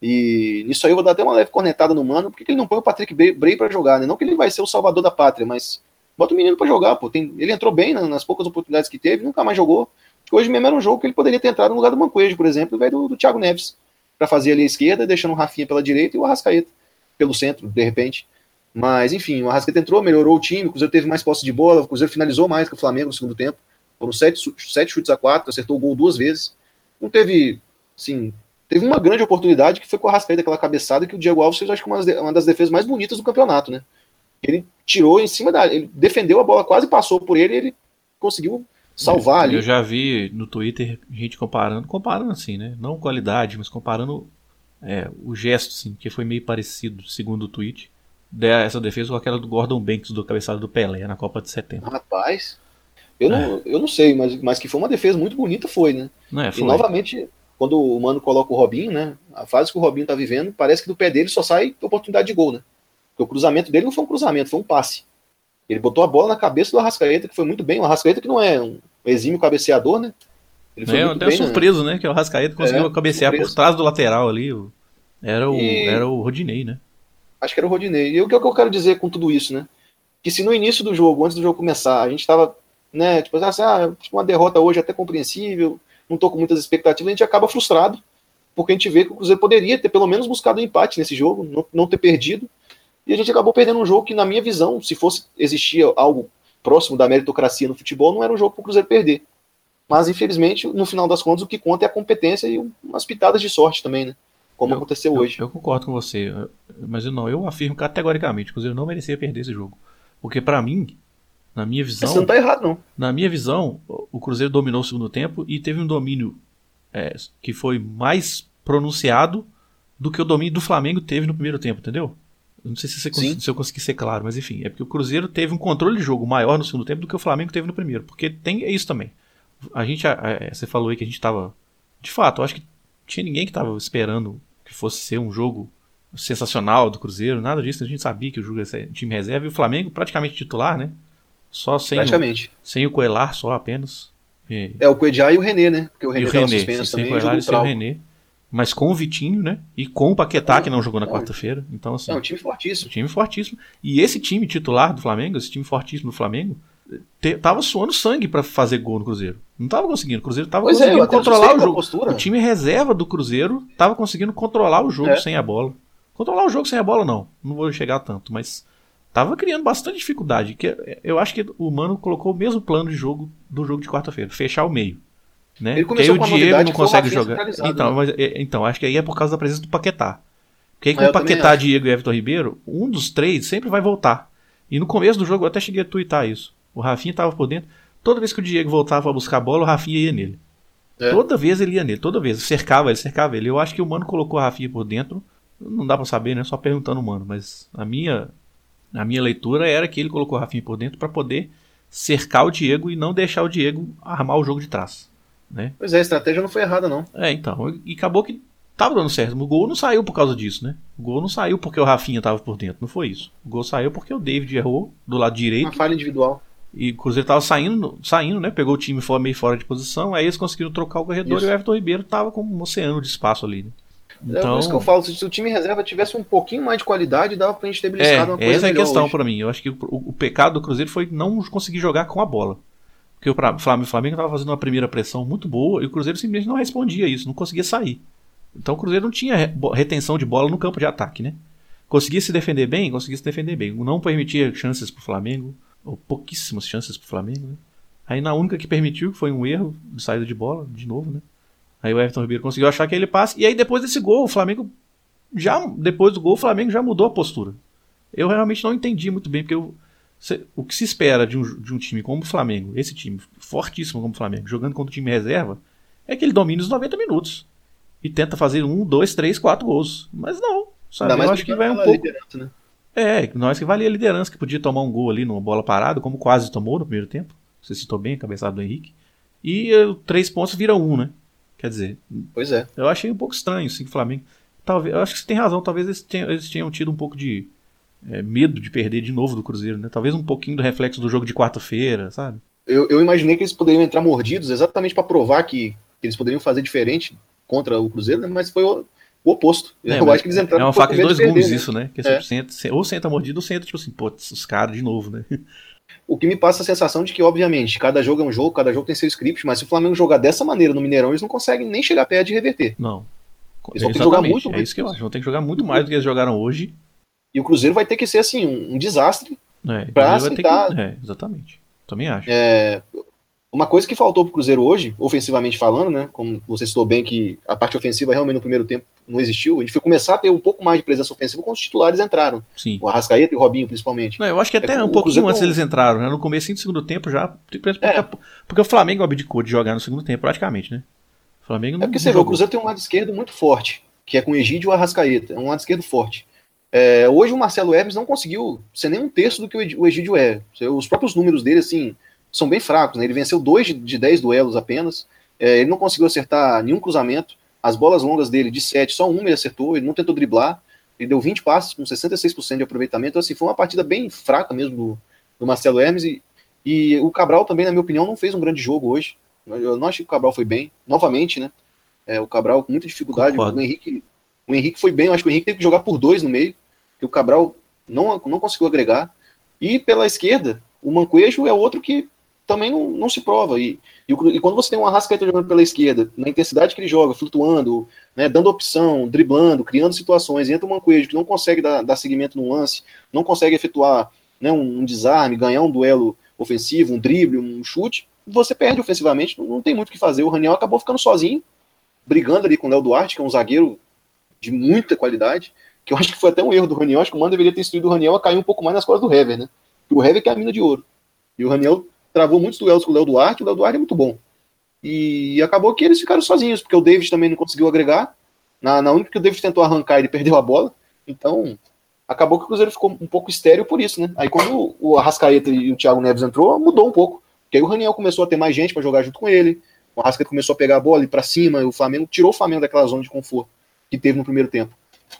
E nisso aí eu vou dar até uma leve cornetada no Mano, porque ele não põe o Patrick Bray para jogar, né? Não que ele vai ser o salvador da pátria, mas bota o menino para jogar, pô. Tem, ele entrou bem nas poucas oportunidades que teve, nunca mais jogou. Hoje mesmo era um jogo que ele poderia ter entrado no lugar do Mancoejo, por exemplo, do, do Thiago Neves, para fazer ali a esquerda, deixando o Rafinha pela direita e o Arrascaeta pelo centro, de repente. Mas, enfim, o Arrascaeta entrou, melhorou o time, o Cruzeiro teve mais posse de bola, o Cruzeiro finalizou mais que o Flamengo no segundo tempo. Foram sete, sete chutes a quatro, acertou o gol duas vezes. Não teve, assim, teve uma grande oportunidade que foi com o Arrascaeta, aquela cabeçada que o Diego Alves fez, acho que uma das, uma das defesas mais bonitas do campeonato, né? Ele tirou em cima da. Ele defendeu a bola, quase passou por ele e ele conseguiu salvar eu, ali. Eu já vi no Twitter gente comparando, comparando assim, né? Não qualidade, mas comparando é, o gesto, assim, que foi meio parecido, segundo o tweet, dessa defesa com aquela do Gordon Banks do cabeçado do Pelé na Copa de 70. Rapaz, eu, é. não, eu não sei, mas, mas que foi uma defesa muito bonita, foi, né? É, foi. E novamente, quando o Mano coloca o Robinho, né? A fase que o Robinho tá vivendo, parece que do pé dele só sai oportunidade de gol, né? Porque o cruzamento dele não foi um cruzamento, foi um passe. Ele botou a bola na cabeça do Arrascaeta, que foi muito bem. O Arrascaeta que não é um exímio cabeceador, né? Ele foi é, até bem, surpreso, né? né? Que o Arrascaeta conseguiu é, cabecear surpreso. por trás do lateral ali. Era o, e... era o Rodinei, né? Acho que era o Rodinei. E o que, é que eu quero dizer com tudo isso, né? Que se no início do jogo, antes do jogo começar, a gente estava, né, tipo assim, ah, uma derrota hoje é até compreensível, não tô com muitas expectativas, a gente acaba frustrado, porque a gente vê que o Cruzeiro poderia ter pelo menos buscado um empate nesse jogo, não, não ter perdido, e a gente acabou perdendo um jogo que, na minha visão, se fosse existir algo próximo da meritocracia no futebol, não era um jogo para o Cruzeiro perder. Mas, infelizmente, no final das contas, o que conta é a competência e umas pitadas de sorte também, né? Como eu, aconteceu eu, hoje. Eu concordo com você, mas eu não, eu afirmo categoricamente que o Cruzeiro não merecia perder esse jogo. Porque, para mim, na minha visão. Você não tá errado, não. Na minha visão, o Cruzeiro dominou o segundo tempo e teve um domínio é, que foi mais pronunciado do que o domínio do Flamengo teve no primeiro tempo, entendeu? Eu não sei se, você, se eu consegui ser claro, mas enfim, é porque o Cruzeiro teve um controle de jogo maior no segundo tempo do que o Flamengo teve no primeiro. Porque tem é isso também. A gente, a, você falou aí que a gente tava. De fato, eu acho que tinha ninguém que tava esperando que fosse ser um jogo sensacional do Cruzeiro, nada disso. A gente sabia que o jogo ia ser time reserva e o Flamengo praticamente titular, né? Só sem, praticamente. O, sem o Coelar, só apenas. E... É, o Coedjá e o René, né? Porque o René, e o René sim, sem o Coelar e sem o René mas com o Vitinho, né? E com o Paquetá, que não jogou na quarta-feira. Então, assim. É um time fortíssimo. Um time fortíssimo. E esse time titular do Flamengo, esse time fortíssimo do Flamengo, te, tava suando sangue para fazer gol no Cruzeiro. Não tava conseguindo. O Cruzeiro tava pois é, conseguindo é, controlar o jogo. O time reserva do Cruzeiro tava conseguindo controlar o jogo é. sem a bola. Controlar o jogo sem a bola, não. Não vou chegar tanto, mas tava criando bastante dificuldade. Que eu acho que o Mano colocou o mesmo plano de jogo do jogo de quarta-feira, fechar o meio. Né? Ele começou Porque aí o Diego não consegue jogar. Então, né? mas, é, então, acho que aí é por causa da presença do Paquetá. Porque aí com o Paquetá, Diego e Everton Ribeiro, um dos três sempre vai voltar. E no começo do jogo eu até cheguei a twittar isso. O Rafinha tava por dentro. Toda vez que o Diego voltava a buscar a bola, o Rafinha ia nele. É. Toda vez ele ia nele, toda vez. Cercava ele, cercava ele. Eu acho que o Mano colocou o Rafinha por dentro. Não dá para saber, né? Só perguntando o Mano. Mas a minha, a minha leitura era que ele colocou o Rafinha por dentro para poder cercar o Diego e não deixar o Diego armar o jogo de trás. Né? Pois é, a estratégia não foi errada, não. É, então. E acabou que tava dando certo. O gol não saiu por causa disso, né? O gol não saiu porque o Rafinha tava por dentro. Não foi isso. O gol saiu porque o David errou do lado direito. Uma falha individual. E o Cruzeiro tava saindo, saindo, né? Pegou o time fora, meio fora de posição. Aí eles conseguiram trocar o corredor isso. e o Everton Ribeiro tava com um oceano de espaço ali. Né? Então, é por isso que eu falo, se o time reserva tivesse um pouquinho mais de qualidade, dava pra gente ter beliscado é, uma coisa Essa é a questão para mim. Eu acho que o, o, pecado do Cruzeiro foi não conseguir jogar com a bola. Porque o Flamengo estava fazendo uma primeira pressão muito boa e o Cruzeiro simplesmente não respondia isso, não conseguia sair. Então o Cruzeiro não tinha retenção de bola no campo de ataque, né? Conseguia se defender bem, conseguia se defender bem. Não permitia chances para o Flamengo, ou pouquíssimas chances para o Flamengo, né? Aí na única que permitiu, que foi um erro de saída de bola, de novo, né? Aí o Everton Ribeiro conseguiu achar aquele passe. E aí depois desse gol, o Flamengo já depois do gol, o Flamengo já mudou a postura. Eu realmente não entendi muito bem, porque eu, o que se espera de um, de um time como o Flamengo, esse time fortíssimo como o Flamengo, jogando contra o time reserva, é que ele domine os 90 minutos. E tenta fazer um, dois, três, quatro gols. Mas não. Sabe? Eu acho que vai um pouco. Né? É, nós que valia a liderança, que podia tomar um gol ali numa bola parada, como quase tomou no primeiro tempo. Você citou bem a cabeçada do Henrique. E uh, três pontos vira um, né? Quer dizer. Pois é. Eu achei um pouco estranho, assim, o Flamengo. Talvez, eu acho que você tem razão, talvez eles tenham, eles tenham tido um pouco de é, medo de perder de novo do Cruzeiro, né? Talvez um pouquinho do reflexo do jogo de quarta-feira, sabe? eu, eu imaginei que eles poderiam entrar mordidos exatamente para provar que, que, eles poderiam fazer diferente contra o Cruzeiro, né? mas foi o, oposto. É, eu acho que eles entraram. É uma faca de dois gumes né? isso, né? Que é. senta, ou senta mordido ou senta, tipo assim, pô, os caras de novo, né? O que me passa a sensação de que, obviamente, cada jogo é um jogo, cada jogo tem seu script, mas se o Flamengo jogar dessa maneira no Mineirão, eles não conseguem nem chegar perto de reverter. Não. Eles vão ter que jogar muito. É isso que eu acho. Vão ter que jogar muito mais do que eles jogaram hoje. E o Cruzeiro vai ter que ser, assim, um, um desastre é, pra tentar... Que... É, exatamente. Também acho. É, uma coisa que faltou pro Cruzeiro hoje, ofensivamente falando, né? Como você citou bem que a parte ofensiva realmente no primeiro tempo não existiu, a gente foi começar a ter um pouco mais de presença ofensiva quando os titulares entraram. Sim. O Arrascaeta e o Robinho, principalmente. Não, eu acho que até é, um pouquinho antes eles entraram, né? No começo do segundo tempo já. Porque, é. porque o Flamengo abdicou de jogar no segundo tempo, praticamente, né? O Flamengo não. É porque você vê, o Cruzeiro tem um lado esquerdo muito forte, que é com o Egídio e o Arrascaeta. É um lado esquerdo forte. É, hoje o Marcelo Hermes não conseguiu ser nem um terço do que o Egídio é. Os próprios números dele, assim, são bem fracos. Né? Ele venceu dois de, dez duelos apenas. É, ele não conseguiu acertar nenhum cruzamento. As bolas longas dele, de 7, só uma ele acertou. Ele não tentou driblar. Ele deu 20 passes com 66% de aproveitamento. Então, assim, foi uma partida bem fraca mesmo do, do Marcelo Hermes. E, e o Cabral também, na minha opinião, não fez um grande jogo hoje. Eu não achei que o Cabral foi bem. Novamente, né? É, o Cabral com muita dificuldade. O Henrique, o Henrique foi bem. Eu acho que o Henrique teve que jogar por dois no meio. Que o Cabral não, não conseguiu agregar. E pela esquerda, o Manquejo é outro que também não, não se prova. E, e, e, quando você tem um Arrascaeta jogando pela esquerda, na intensidade que ele joga, flutuando, né, dando opção, driblando, criando situações, entra o Mancoejo que não consegue dar, dar seguimento no lance, não consegue efetuar né, um, um, desarme, ganhar um duelo ofensivo, um drible, um chute, você perde ofensivamente, não, não tem muito o que fazer. O Raniel acabou ficando sozinho, brigando ali com o Léo Duarte, que é um zagueiro de muita qualidade, que eu acho que foi até um erro do Raniel, acho que o Mano deveria ter instruído o Raniel a cair um pouco mais nas costas do Hever, né? o Hever que é a mina de ouro. E o Raniel travou muitos duelos com o Léo Duarte, o Léo Duarte é muito bom. E acabou que eles ficaram sozinhos, porque o David também não conseguiu agregar. Na, na única que o David tentou arrancar, ele perdeu a bola. Então, acabou que o Cruzeiro ficou um pouco estéreo por isso, né? Aí quando o Arrascaeta e o Thiago Neves entrou, mudou um pouco. Porque aí o Raniel começou a ter mais gente para jogar junto com ele. O Arrascaeta começou a pegar a bola e para cima, e o Flamengo tirou o Flamengo daquela zona de conforto que teve no primeiro tempo.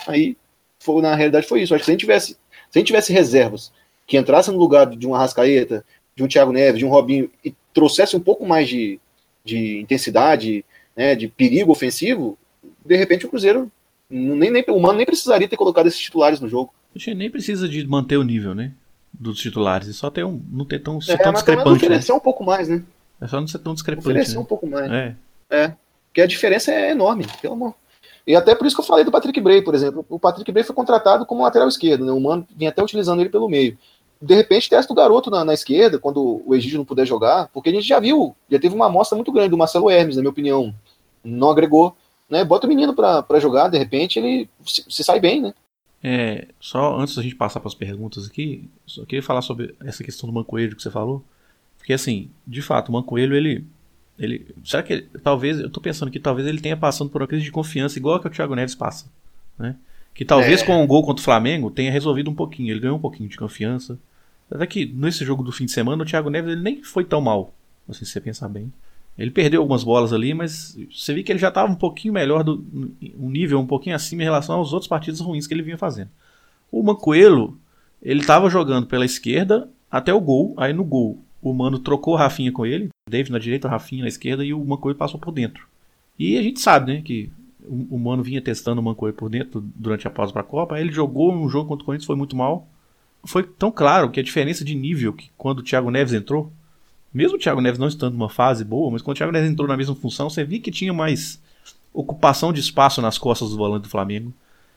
Aí, foi, na realidade, foi isso. Acho que se a gente tivesse, se a gente tivesse reservas que entrassem no lugar de um Arrascaeta, de um Thiago Neves, de um Robinho, e trouxesse um pouco mais de, de intensidade, né, de perigo ofensivo, de repente o Cruzeiro, nem, nem, o Mano nem precisaria ter colocado esses titulares no jogo. A gente nem precisa de manter o nível, né? Dos titulares, e só ter um, não ter tão, ser é, tão discrepante. Oferecer né? um pouco mais, né? É só não ser tão discrepante. Oferecer né? um pouco mais. É. É. Porque a diferença é enorme, pelo amor. E até por isso que eu falei do Patrick Bray, por exemplo. O Patrick Bray foi contratado como lateral esquerdo, né? O Mano vinha até utilizando ele pelo meio de repente testa o garoto na, na, esquerda, quando o Egídio não puder jogar, porque a gente já viu, já teve uma amostra muito grande do Marcelo Hermes, na minha opinião. Não agregou. Né? Bota o menino para jogar, de repente ele se, se, sai bem, né? É, só antes da gente passar para as perguntas aqui, só queria falar sobre essa questão do Mancoelho que você falou. Porque assim, de fato, o Mancoelho, ele. ele será que ele, talvez, eu tô pensando que talvez ele tenha passando por uma crise de confiança, igual que o Thiago Neves passa. Né? Que talvez é. com o gol contra o Flamengo tenha resolvido um pouquinho. Ele ganhou um pouquinho de confiança. Até que nesse jogo do fim de semana o Thiago Neves ele nem foi tão mal, assim, se você pensar bem. Ele perdeu algumas bolas ali, mas você viu que ele já estava um pouquinho melhor, do, um nível um pouquinho acima em relação aos outros partidos ruins que ele vinha fazendo. O Mancoelo, ele estava jogando pela esquerda até o gol, aí no gol o Mano trocou o Rafinha com ele, David na direita, o Rafinha na esquerda e o Mancoelo passou por dentro. E a gente sabe, né, que o, Mano vinha testando o Mancoelo por dentro durante a pausa para a Copa, aí ele jogou um jogo contra o Corinthians, foi muito mal, foi tão claro que a diferença de nível que quando o Thiago Neves entrou, mesmo o Thiago Neves não estando numa fase boa, mas quando o Thiago Neves entrou na mesma função, você via que tinha mais ocupação de espaço nas costas do volante do Flamengo.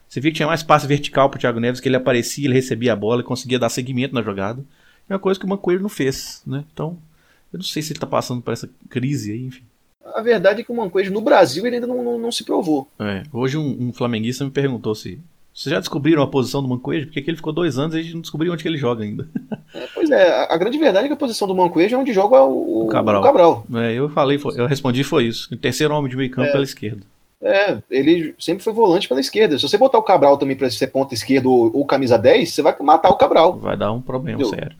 Você via que tinha mais passe vertical pro Thiago Neves, que ele aparecia, ele recebia a bola e conseguia dar seguimento na jogada. É uma coisa que o Mancoelho não fez, né? Então, eu não sei se ele tá passando por essa crise aí, enfim. A verdade é que o Mancoelho no Brasil ele ainda não, não, não se provou. É, hoje um, um flamenguista me perguntou se vocês já descobriram a posição do Mancoejo? Porque aqui ele ficou dois anos e a gente não descobriu onde que ele joga ainda. É, pois é, a, grande verdade é que a posição do Mancoejo é onde joga o, o Cabral. O Cabral. É, eu falei, eu respondi foi isso. O terceiro homem de meio campo é, pela esquerda. É, ele sempre foi volante pela esquerda. Se você botar o Cabral também para ser ponta esquerda ou, ou, camisa 10, você vai matar o Cabral. Vai dar um problema Entendeu? sério.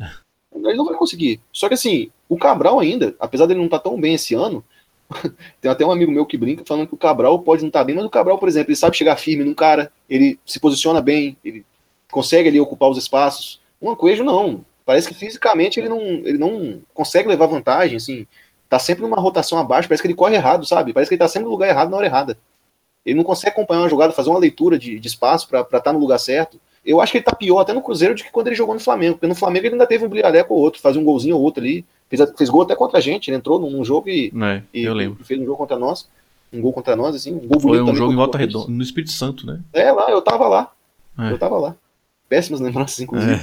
Ele não vai conseguir. Só que assim, o Cabral ainda, apesar dele não estar tá tão bem esse ano, Tem até um amigo meu que brinca falando que o Cabral pode não estar tá bem, mas o Cabral, por exemplo, ele sabe chegar firme num cara, ele se posiciona bem, ele consegue ali ocupar os espaços. Um Coelho não. Parece que fisicamente ele não, ele não consegue levar vantagem, assim. Tá sempre numa rotação abaixo, parece que ele corre errado, sabe? Parece que ele tá sempre no lugar errado na hora errada. Ele não consegue acompanhar uma jogada, fazer uma leitura de, de espaço para estar tá no lugar certo. Eu acho que ele tá pior até no Cruzeiro do que quando ele jogou no Flamengo, porque no Flamengo ele ainda teve um brilhareco ou outro, fazia um golzinho ou outro ali. Fez, fez gol até contra a gente, ele entrou num, jogo e, é, e, eu lembro. fez um jogo contra nós. Um gol contra nós, assim, um gol Foi um jogo em volta redonda, no Espírito Santo, né? É, lá, eu tava lá. É. Eu tava lá. Péssimas lembranças, inclusive. É.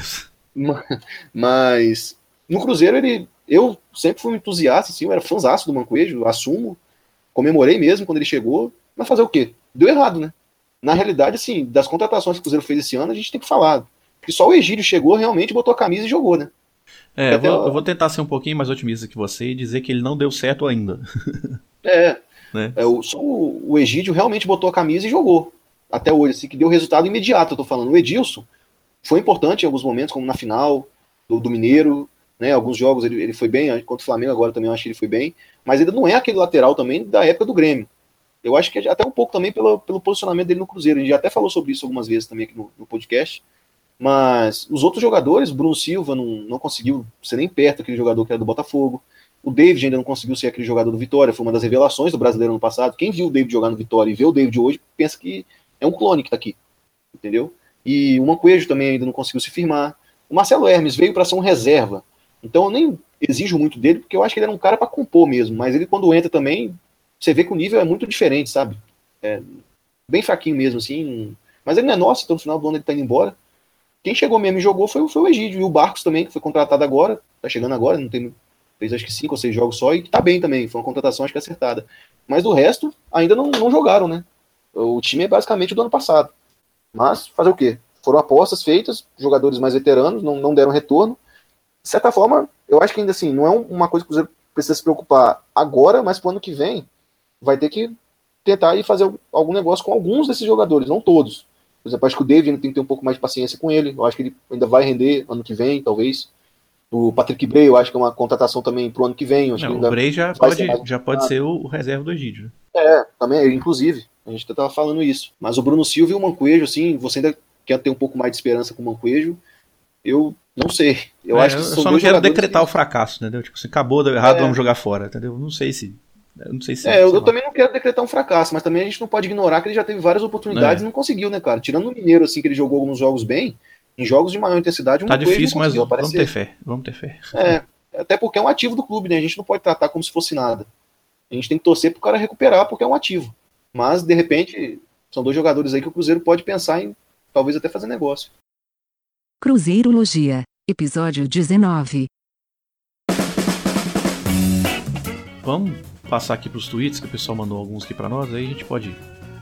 Ma- Mas no Cruzeiro ele. Eu sempre fui um entusiasta, assim, eu era fãzaço do Mancoejo, assumo, comemorei mesmo quando ele chegou, mas fazer o quê? Deu errado, né? Na realidade, assim, das contratações que o Cruzeiro fez esse ano, a gente tem que falar. Porque só o Egídio chegou, realmente botou a camisa e jogou, né? É, vou, eu vou tentar ser um pouquinho mais otimista que você e dizer que ele não deu certo ainda. É. Né? é o, só o, o Egídio realmente botou a camisa e jogou. Até hoje, assim, que deu resultado imediato, eu tô falando. O Edilson foi importante em alguns momentos, como na final do, do Mineiro, né? Alguns jogos ele, ele foi bem, contra o Flamengo agora também eu acho que ele foi bem, mas ele não é aquele lateral também da época do Grêmio. Eu acho que é até um pouco também pelo, pelo posicionamento dele no Cruzeiro. A gente já até falou sobre isso algumas vezes também aqui no, no podcast. Mas os outros jogadores, Bruno Silva não, não conseguiu ser nem perto daquele jogador que era do Botafogo. O David ainda não conseguiu ser aquele jogador do Vitória, foi uma das revelações do brasileiro no passado. Quem viu o David jogar no Vitória e vê o David hoje, pensa que é um clone que tá aqui. Entendeu? E o Mancoejo também ainda não conseguiu se firmar. O Marcelo Hermes veio para ser um reserva. Então eu nem exijo muito dele, porque eu acho que ele era um cara para compor mesmo. Mas ele, quando entra também, você vê que o nível é muito diferente, sabe? É bem fraquinho mesmo, assim. Mas ele não é nosso, então no final do ano ele tá indo embora. Quem chegou mesmo e jogou foi, foi o Egídio. E o Barcos também, que foi contratado agora. Tá chegando agora, não tem. Fez acho que cinco ou seis jogos só e tá bem também. Foi uma contratação, acho que acertada. Mas do resto, ainda não, não jogaram, né? O time é basicamente do ano passado. Mas fazer o quê? Foram apostas feitas, jogadores mais veteranos, não, não deram retorno. De certa forma, eu acho que ainda assim, não é uma coisa que precisa se preocupar agora, mas pro ano que vem vai ter que tentar ir fazer algum negócio com alguns desses jogadores, não todos. Por exemplo, acho que o David ainda tem que ter um pouco mais de paciência com ele. Eu acho que ele ainda vai render ano que vem, talvez. O Patrick Bray, eu acho que é uma contratação também pro ano que vem. Acho É, que o. Bray já pode, já pode ser o, reserva do Egídio. né? É, também, inclusive. A gente até tava falando isso. Mas o Bruno Silva e o Mancoejo, assim, você ainda quer ter um pouco mais de esperança com o Mancoejo? Eu não sei. Eu É, acho que eu são só não quero decretar que- o fracasso, entendeu? Tipo, se acabou, deu errado, É. vamos jogar fora, entendeu? Não sei se. Eu Não sei se. É, eu, sei eu lá. também não quero decretar um fracasso, mas também a gente não pode ignorar que ele já teve várias oportunidades É. e não conseguiu, né, cara? Tirando o Mineiro, assim, que ele jogou alguns jogos bem, em jogos de maior intensidade, o Tá difícil, não mas vamos ter fé. Vamos ter fé. É, até porque é um ativo do clube, né? A gente não pode tratar como se fosse nada. A gente tem que torcer pro cara recuperar, porque é um ativo. Mas, de repente, são dois jogadores aí que o Cruzeiro pode pensar em talvez até fazer negócio. Cruzeirologia, episódio 19. Vamos passar aqui pros tweets, que o pessoal mandou alguns aqui pra nós, aí a gente pode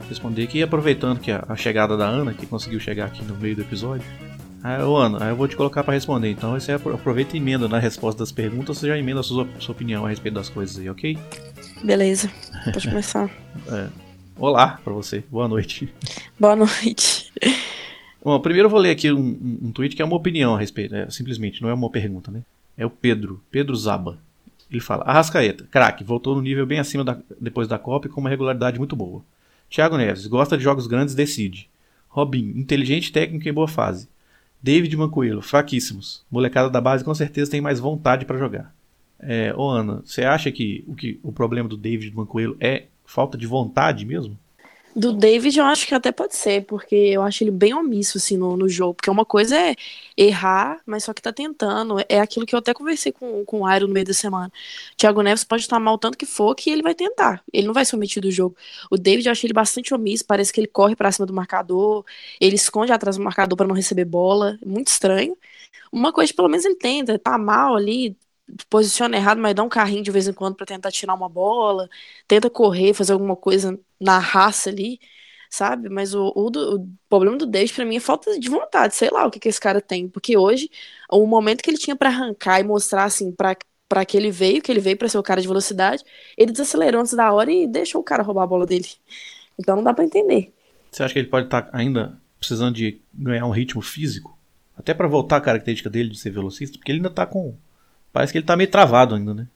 responder aqui, aproveitando que a, a chegada da Ana, que conseguiu chegar aqui no meio do episódio. Aí, ô Ana, aí eu vou te colocar pra responder, então você apro- aproveita e emenda na resposta das perguntas, você já emenda a sua, sua opinião a respeito das coisas aí, ok? Beleza, pode começar. Olá pra você, boa noite. Boa noite. Bom, primeiro eu vou ler aqui um, um, um tweet que é uma opinião a respeito, é, simplesmente, não é uma pergunta, né? É o Pedro, Pedro Zaba. Ele fala: Arrascaeta, craque, voltou no nível bem acima da, depois da Copa e com uma regularidade muito boa. Thiago Neves, gosta de jogos grandes, decide. Robinho, inteligente, técnico e boa fase. David Mancoelho, fraquíssimos. Molecada da base com certeza tem mais vontade pra jogar. É, ô Ana, você acha que o, que o problema do David Mancoelho é falta de vontade mesmo? Do David eu acho que até pode ser, porque eu acho ele bem omisso assim no, no jogo. Porque uma coisa é errar, mas só que tá tentando. É aquilo que eu até conversei com, com o Airo no meio da semana. Thiago Neves pode estar mal tanto que for que ele vai tentar. Ele não vai ser omitido do jogo. O David eu acho ele bastante omisso, parece que ele corre pra cima do marcador, ele esconde atrás do marcador pra não receber bola. Muito estranho. Uma coisa pelo menos ele tenta, tá mal ali, posiciona errado, mas dá um carrinho de vez em quando pra tentar tirar uma bola, tenta correr, fazer alguma coisa na raça ali, sabe? Mas o, o, do- o problema do David pra mim é falta de vontade, sei lá o que, que esse cara tem, porque hoje o momento que ele tinha pra arrancar e mostrar assim pra para que ele veio, que ele veio pra ser o cara de velocidade, ele desacelerou antes da hora e deixou o cara roubar a bola dele. Então não dá pra entender. Você acha que ele pode estar ainda precisando de ganhar um ritmo físico? Até pra voltar a característica dele de ser velocista? Porque ele ainda tá com. Parece que ele tá meio travado ainda, né?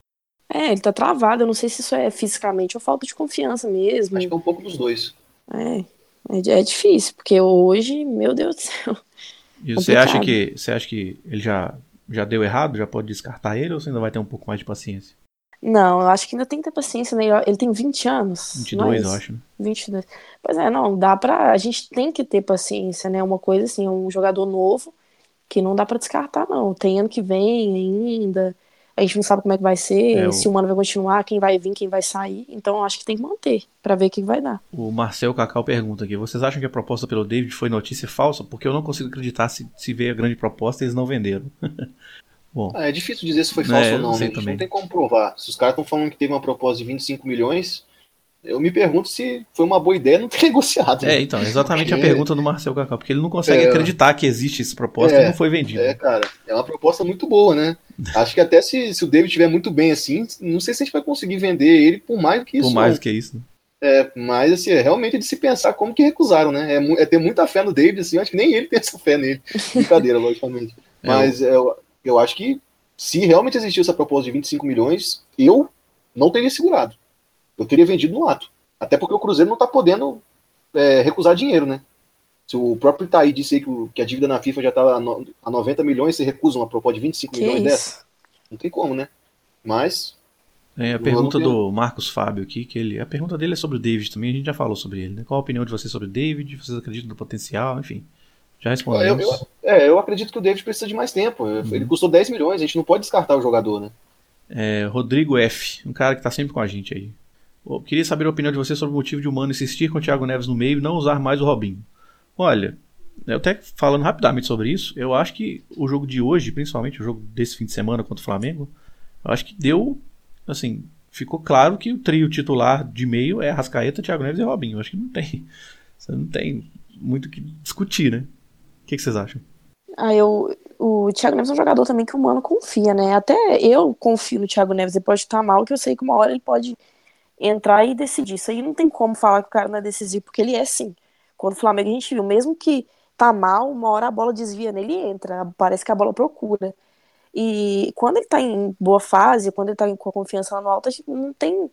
É, ele tá travado, eu não sei se isso é fisicamente ou falta de confiança mesmo. Acho que é um pouco dos dois. É, é, é difícil, porque hoje, meu Deus do céu. E você acha que. Você acha que ele já já deu errado? Já pode descartar ele ou você ainda vai ter um pouco mais de paciência? Não, eu acho que ainda tem que ter paciência, né? Ele tem 20 anos. 22, eu acho. Né? 22. Pois é, não, dá pra. A gente tem que ter paciência, né? Uma coisa assim, um jogador novo que não dá pra descartar, não. Tem ano que vem ainda. A gente não sabe como é que vai ser, É, o- se o mano vai continuar, quem vai vir, quem vai sair. Então acho que tem que manter, pra ver o que vai dar. O Marcel Cacau pergunta aqui: vocês acham que a proposta pelo David foi notícia falsa? Porque eu não consigo acreditar se, se veio a grande proposta e eles não venderam. Bom, Ah, é difícil dizer se foi É, falso eu ou não, né? A gente também. não tem como provar. Se os caras estão falando que teve uma proposta de 25 milhões, eu me pergunto se foi uma boa ideia não ter negociado. né? é, então, exatamente a Porque- pergunta do Marcel Cacau, porque ele não consegue É. acreditar que existe essa proposta É, e não foi vendida. É, cara, é uma proposta muito boa, né? Acho que até se, se o David estiver muito bem assim, não sei se a gente vai conseguir vender ele por mais do que isso. Por mais do que isso. né? É, mas assim, é realmente de se pensar como que recusaram, né? É, é ter muita fé no David, assim, eu acho que nem ele tem essa fé nele. Brincadeira, logicamente. É, Mas eu, eu acho que se realmente existiu essa proposta de 25 milhões, eu não teria segurado. Eu teria vendido no ato. Até porque o Cruzeiro não tá podendo é, recusar dinheiro, né? Se o próprio Itaí disse aí que, o- que a dívida na FIFA já tá a, no- a 90 milhões, você recusa uma proposta de 25 Que milhões dessa? Não tem como, né? Mas, É, a pergunta do Marcos Fábio aqui, que ele. A pergunta dele é sobre o David também, a gente já falou sobre ele, né? Qual a opinião de vocês sobre o David? Vocês acreditam no potencial? Enfim. Já eu, respondemos. eu- é, eu acredito que o David precisa de mais tempo. Ele custou 10 milhões, a gente não pode descartar o jogador, né? É, Rodrigo F, um cara que tá sempre com a gente aí. Eu queria saber a opinião de vocês sobre o motivo de o Mano insistir com o Thiago Neves no meio e não usar mais o Robinho. Olha, eu até falando rapidamente sobre isso, eu acho que o jogo de hoje, principalmente o jogo desse fim de semana contra o Flamengo, eu acho que deu, assim, ficou claro que o trio titular de meio é Arrascaeta, Thiago Neves e Robinho. Eu acho que não tem, você não tem muito o que discutir, né? O que, que vocês acham? Ah, eu, o Thiago Neves é um jogador também que o Mano confia, né? Até eu confio no Thiago Neves. Ele pode estar mal, que eu sei que uma hora ele pode entrar e decidir. Isso aí não tem como falar que o cara não é decisivo, porque ele é sim. Quando o Flamengo a gente viu, mesmo que tá mal, uma hora a bola desvia nele e entra. Parece que a bola procura. E quando ele tá em boa fase, quando ele tá com a confiança lá no alto, a gente não tem,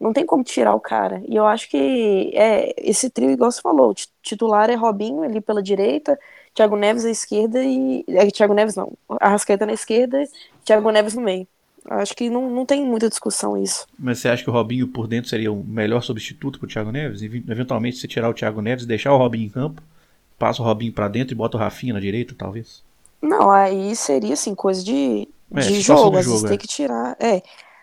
não tem como tirar o cara. E eu acho que é esse trio, igual você falou, titular é Robinho ali pela direita, Thiago Neves à esquerda e. É, Thiago Neves não. Arrascaeta na esquerda, Thiago Neves no meio. Acho que não, não tem muita discussão isso. Mas você acha que o Robinho por dentro seria o melhor substituto pro Thiago Neves? Eventualmente, se tirar o Thiago Neves e deixar o Robinho em campo, passa o Robinho pra dentro e bota o Rafinha na direita, talvez? Não, aí seria assim, coisa de, É, de jogo, de às vezes jogo, tem é. que tirar. É.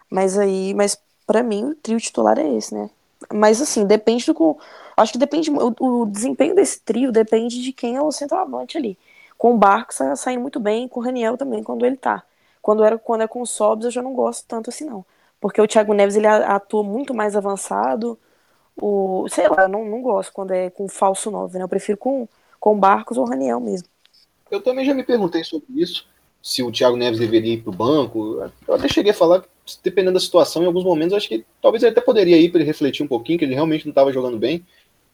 Mas aí, mas para mim o trio titular é esse, né? Mas assim, depende do. Acho que depende. O, o desempenho desse trio depende de quem é o centroavante ali. Com o Barcos tá saindo muito bem, com o Raniel também, quando ele tá. Quando, era, quando é com o Sobs, eu já não gosto tanto assim, não. Porque o Thiago Neves ele atua muito mais avançado. O, sei lá, eu não, não gosto quando é com falso 9, né? Eu prefiro com, com Barcos ou Raniel mesmo. Eu também já me perguntei sobre isso, se o Thiago Neves deveria ir para o banco. Eu até cheguei a falar, dependendo da situação, em alguns momentos, acho que talvez ele até poderia ir para ele refletir um pouquinho, que ele realmente não estava jogando bem.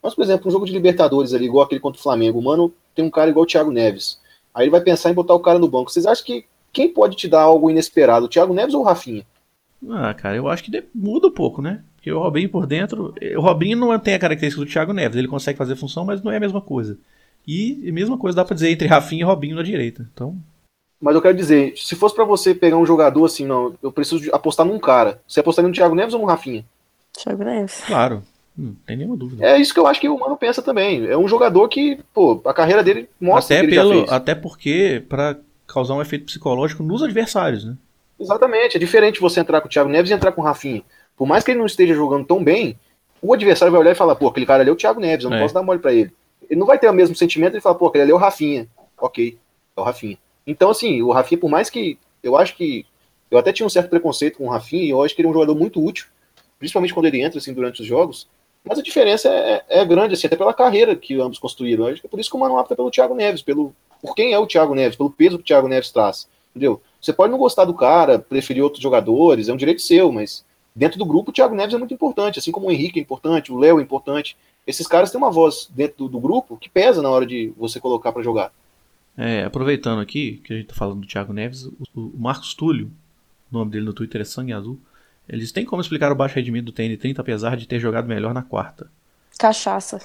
Mas, por exemplo, um jogo de Libertadores ali, igual aquele contra o Flamengo, mano tem um cara igual o Thiago Neves. Aí ele vai pensar em botar o cara no banco. Vocês acham que quem pode te dar algo inesperado, o Thiago Neves ou o Rafinha? Ah, cara, eu acho que de- muda um pouco, né? Porque o Robinho por dentro. O Robinho não tem a característica do Thiago Neves, ele consegue fazer função, mas não é a mesma coisa. E a mesma coisa dá pra dizer entre Rafinha e Robinho na direita. Então, Mas eu quero dizer, se fosse para você pegar um jogador assim, não, eu preciso apostar num cara. Você apostaria no Thiago Neves ou no Rafinha? Thiago Neves. claro, não tem nenhuma dúvida. É isso que eu acho que o Mano pensa também. É um jogador que, pô, a carreira dele mostra até, que ele já pelo, fez. até porque pra causar um efeito psicológico nos adversários, né? Exatamente, é diferente você entrar com o Thiago Neves e entrar com o Rafinha. Por mais que ele não esteja jogando tão bem, o adversário vai olhar e falar, pô, aquele cara ali é o Thiago Neves, eu não É. posso dar mole pra ele. Ele não vai ter o mesmo sentimento e falar, pô, aquele ali é o Rafinha. Ok, é o Rafinha. Então, assim, o Rafinha, por mais que. Eu acho que. Eu até tinha um certo preconceito com o Rafinha, e eu acho que ele é um jogador muito útil, principalmente quando ele entra, assim, durante os jogos. Mas a diferença é, é grande, assim, até pela carreira que ambos construíram. Eu acho que é por isso que o Mano opta pelo Thiago Neves, pelo, por quem é o Thiago Neves, pelo peso que o Thiago Neves traz. Entendeu? Você pode não gostar do cara, preferir outros jogadores, é um direito seu, mas dentro do grupo o Thiago Neves é muito importante, assim como o Henrique é importante, o Léo é importante. Esses caras têm uma voz dentro do, do grupo que pesa na hora de você colocar pra jogar. É, aproveitando aqui, que a gente tá falando do Thiago Neves, o, o Marcos Túlio, o nome dele no Twitter é Sangue Azul, eles têm como explicar o baixo rendimento do TN30 apesar de ter jogado melhor na quarta. Cachaça.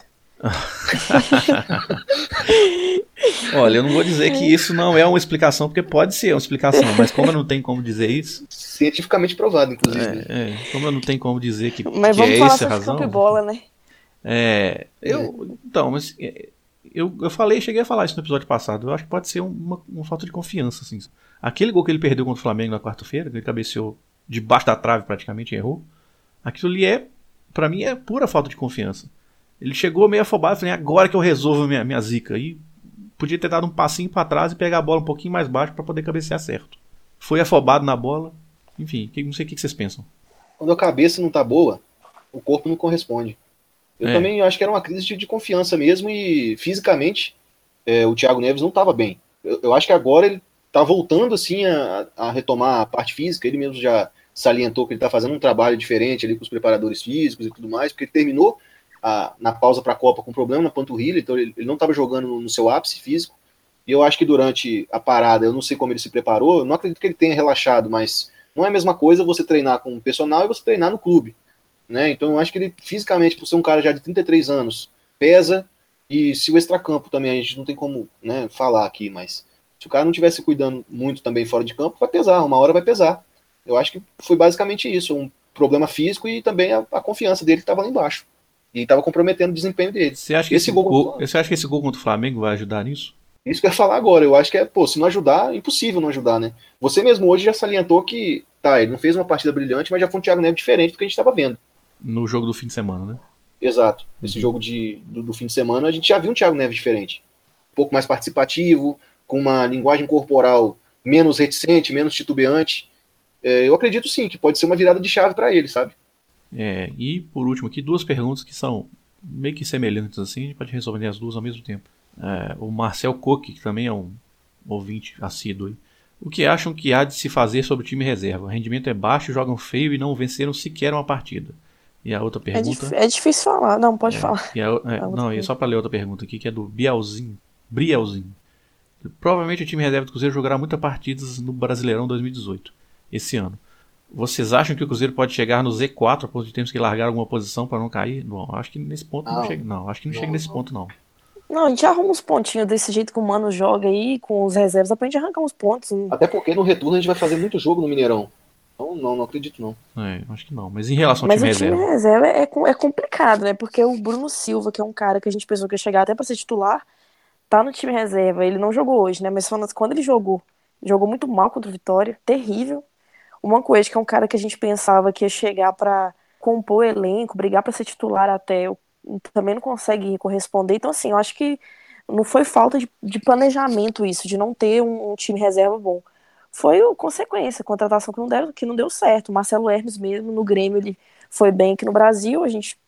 Olha, eu não vou dizer que isso não é uma explicação, porque pode ser uma explicação, mas como eu não tenho como dizer isso. Cientificamente provado, inclusive. É, é, como eu não tenho como dizer que, Mas que vamos é falar essa razão. campo e bola, né? É, eu, então, mas é, eu, eu falei, cheguei a falar isso no episódio passado. Eu acho que pode ser uma, uma falta de confiança, assim. Aquele gol que ele perdeu contra o Flamengo na quarta-feira, que ele cabeceou debaixo da trave praticamente e errou. Aquilo ali é, pra mim, é pura falta de confiança. Ele chegou meio afobado, falei, agora que eu resolvo minha, minha zica. E podia ter dado um passinho pra trás e pegar a bola um pouquinho mais baixo pra poder cabecear certo. Foi afobado na bola. Enfim, não sei o que vocês pensam. Quando a cabeça não tá boa, o corpo não corresponde. Eu É. também acho que era uma crise de, de confiança mesmo e fisicamente é, o Thiago Neves não estava bem. Eu, eu acho que agora ele tá voltando assim a, a retomar a parte física. Ele mesmo já salientou que ele tá fazendo um trabalho diferente ali com os preparadores físicos e tudo mais, porque ele terminou a- na pausa para a Copa com problema na panturrilha, então ele, ele não estava jogando no, no seu ápice físico. E eu acho que durante a parada, eu não sei como ele se preparou, não acredito que ele tenha relaxado, mas não é a mesma coisa você treinar com um personal e você treinar no clube. Né? Então eu acho que ele fisicamente, por ser um cara já de 33 anos, pesa, e se o extracampo também a gente não tem como né, falar aqui, mas se o cara não tivesse cuidando muito também fora de campo, vai pesar, uma hora vai pesar. Eu acho que foi basicamente isso, um problema físico e também a, a confiança dele estava lá embaixo. E estava comprometendo o desempenho dele. Você acha, que Esse esse gol gol, contra- você acha que esse gol contra o Flamengo vai ajudar nisso? Isso que eu ia falar agora. Eu acho que é, pô, se não ajudar, é impossível não ajudar, né? Você mesmo hoje já salientou que, tá, ele não fez uma partida brilhante, mas já foi um Thiago Neves diferente do que a gente estava vendo. No jogo do fim de semana, né? Exato. Esse jogo de, do, do fim de semana, a gente já viu um Thiago Neves diferente. Um pouco mais participativo, com uma linguagem corporal menos reticente, menos titubeante. É, eu acredito sim que pode ser uma virada de chave para ele, sabe? É, e por último aqui, duas perguntas que são meio que semelhantes assim, a gente pode resolver as duas ao mesmo tempo. É, o Marcel Coque, que também é um ouvinte assíduo aí. O que acham que há de se fazer sobre o time reserva? O rendimento é baixo, jogam feio e não venceram sequer uma partida. E a outra É, pergunta. dif- é difícil falar. Não, pode falar. E a- é, A não, e é só para ler outra pergunta aqui, que é do Bielzinho. Brielzinho. Provavelmente o time reserva do Cruzeiro jogará muitas partidas no Brasileirão 2018, esse ano. Vocês acham que o Cruzeiro pode chegar no Z4 a ponto de termos que largar alguma posição para não cair? Bom, acho que nesse ponto não, Não. chega. Não, acho que não, Não, chega nesse não. ponto, não. Não, a gente arruma uns pontinhos desse jeito que o Mano joga aí, com os reservas, dá pra gente arrancar uns pontos. Até porque no retorno a gente vai fazer muito jogo no Mineirão. Então, não, não acredito não. É, acho que não. Mas em relação ao Mas o time time reserva. reserva é, com- é complicado, né? Porque o Bruno Silva, que é um cara que a gente pensou que ia chegar até pra ser titular, tá no time reserva. Ele não jogou hoje, né? Mas falando assim, quando ele jogou, jogou muito mal contra o Vitória, terrível. O Mancoete, que é um cara que a gente pensava que ia chegar pra compor elenco, brigar pra ser titular até, também não consegue corresponder. Então, assim, eu acho que não foi falta de, de planejamento isso, de não ter um, um time reserva bom. Foi o- consequência, a contratação que não, deu, que não deu certo. O Marcelo Hermes mesmo, no Grêmio, ele foi bem aqui no Brasil, a gente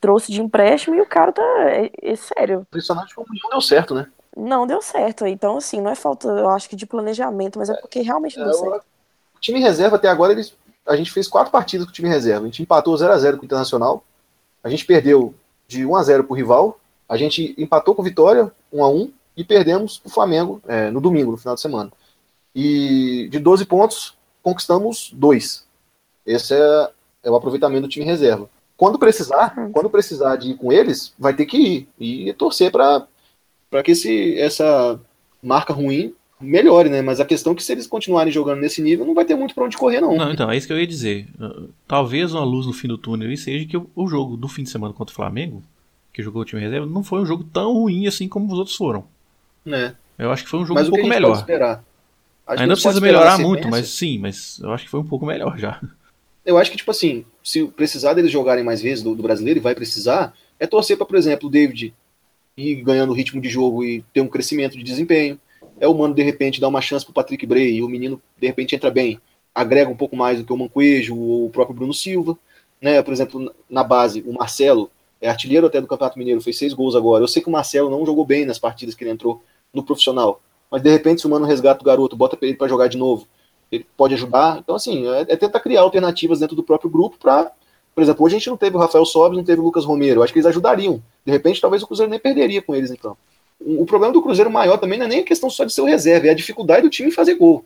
trouxe de empréstimo e o cara tá. É, é sério, Impressionante como não deu certo, né? não deu certo. Então, assim, não é falta, eu acho que de planejamento, mas é porque realmente não É, deu certo. O time reserva até agora, eles, a gente fez quatro partidas com o time reserva. A gente empatou 0x0 com o Internacional. A gente perdeu de 1x0 pro rival. A gente empatou com o Vitória, 1x1. E perdemos o Flamengo é, no domingo, no final de semana. E de 12 pontos, conquistamos dois. Esse é, é o aproveitamento do time reserva. Quando precisar, quando precisar de ir com eles, vai ter que ir. E torcer para que esse, essa marca ruim melhore, né? Mas a questão é que se eles continuarem jogando nesse nível, não vai ter muito pra onde correr, não. Não, então, é isso que eu ia dizer. Uh, Talvez uma luz no fim do túnel aí seja que o, jogo do fim de semana contra o Flamengo, que jogou o time reserva, não foi um jogo tão ruim assim como os outros foram. né? Eu acho que foi um jogo Mas um pouco melhor. Ainda precisa melhorar muito, mas sim, mas eu acho que foi um pouco melhor já. Eu acho que, tipo assim, se precisar deles jogarem mais vezes do, do brasileiro, e vai precisar, é torcer para, por exemplo, o David ir ganhando ritmo de jogo e ter um crescimento de desempenho. É o Mano, de repente, dar uma chance pro Patrick Bray e o menino, de repente, entra bem, agrega um pouco mais do que o Mancoejo ou o próprio Bruno Silva. Né? Por exemplo, na base, o Marcelo é artilheiro até do Campeonato Mineiro, fez seis gols agora. Eu sei que o Marcelo não jogou bem nas partidas que ele entrou no profissional, mas de repente, se o Mano resgata o garoto, bota ele para jogar de novo, ele pode ajudar. Então, assim, é, é tentar criar alternativas dentro do próprio grupo para. Por exemplo, hoje a gente não teve o Rafael Sobres, não teve o Lucas Romero. Acho que eles ajudariam. De repente, talvez o Cruzeiro nem perderia com eles em campo. O, o problema do Cruzeiro maior também não é nem a questão só de ser o reserva, é a dificuldade do time em fazer gol.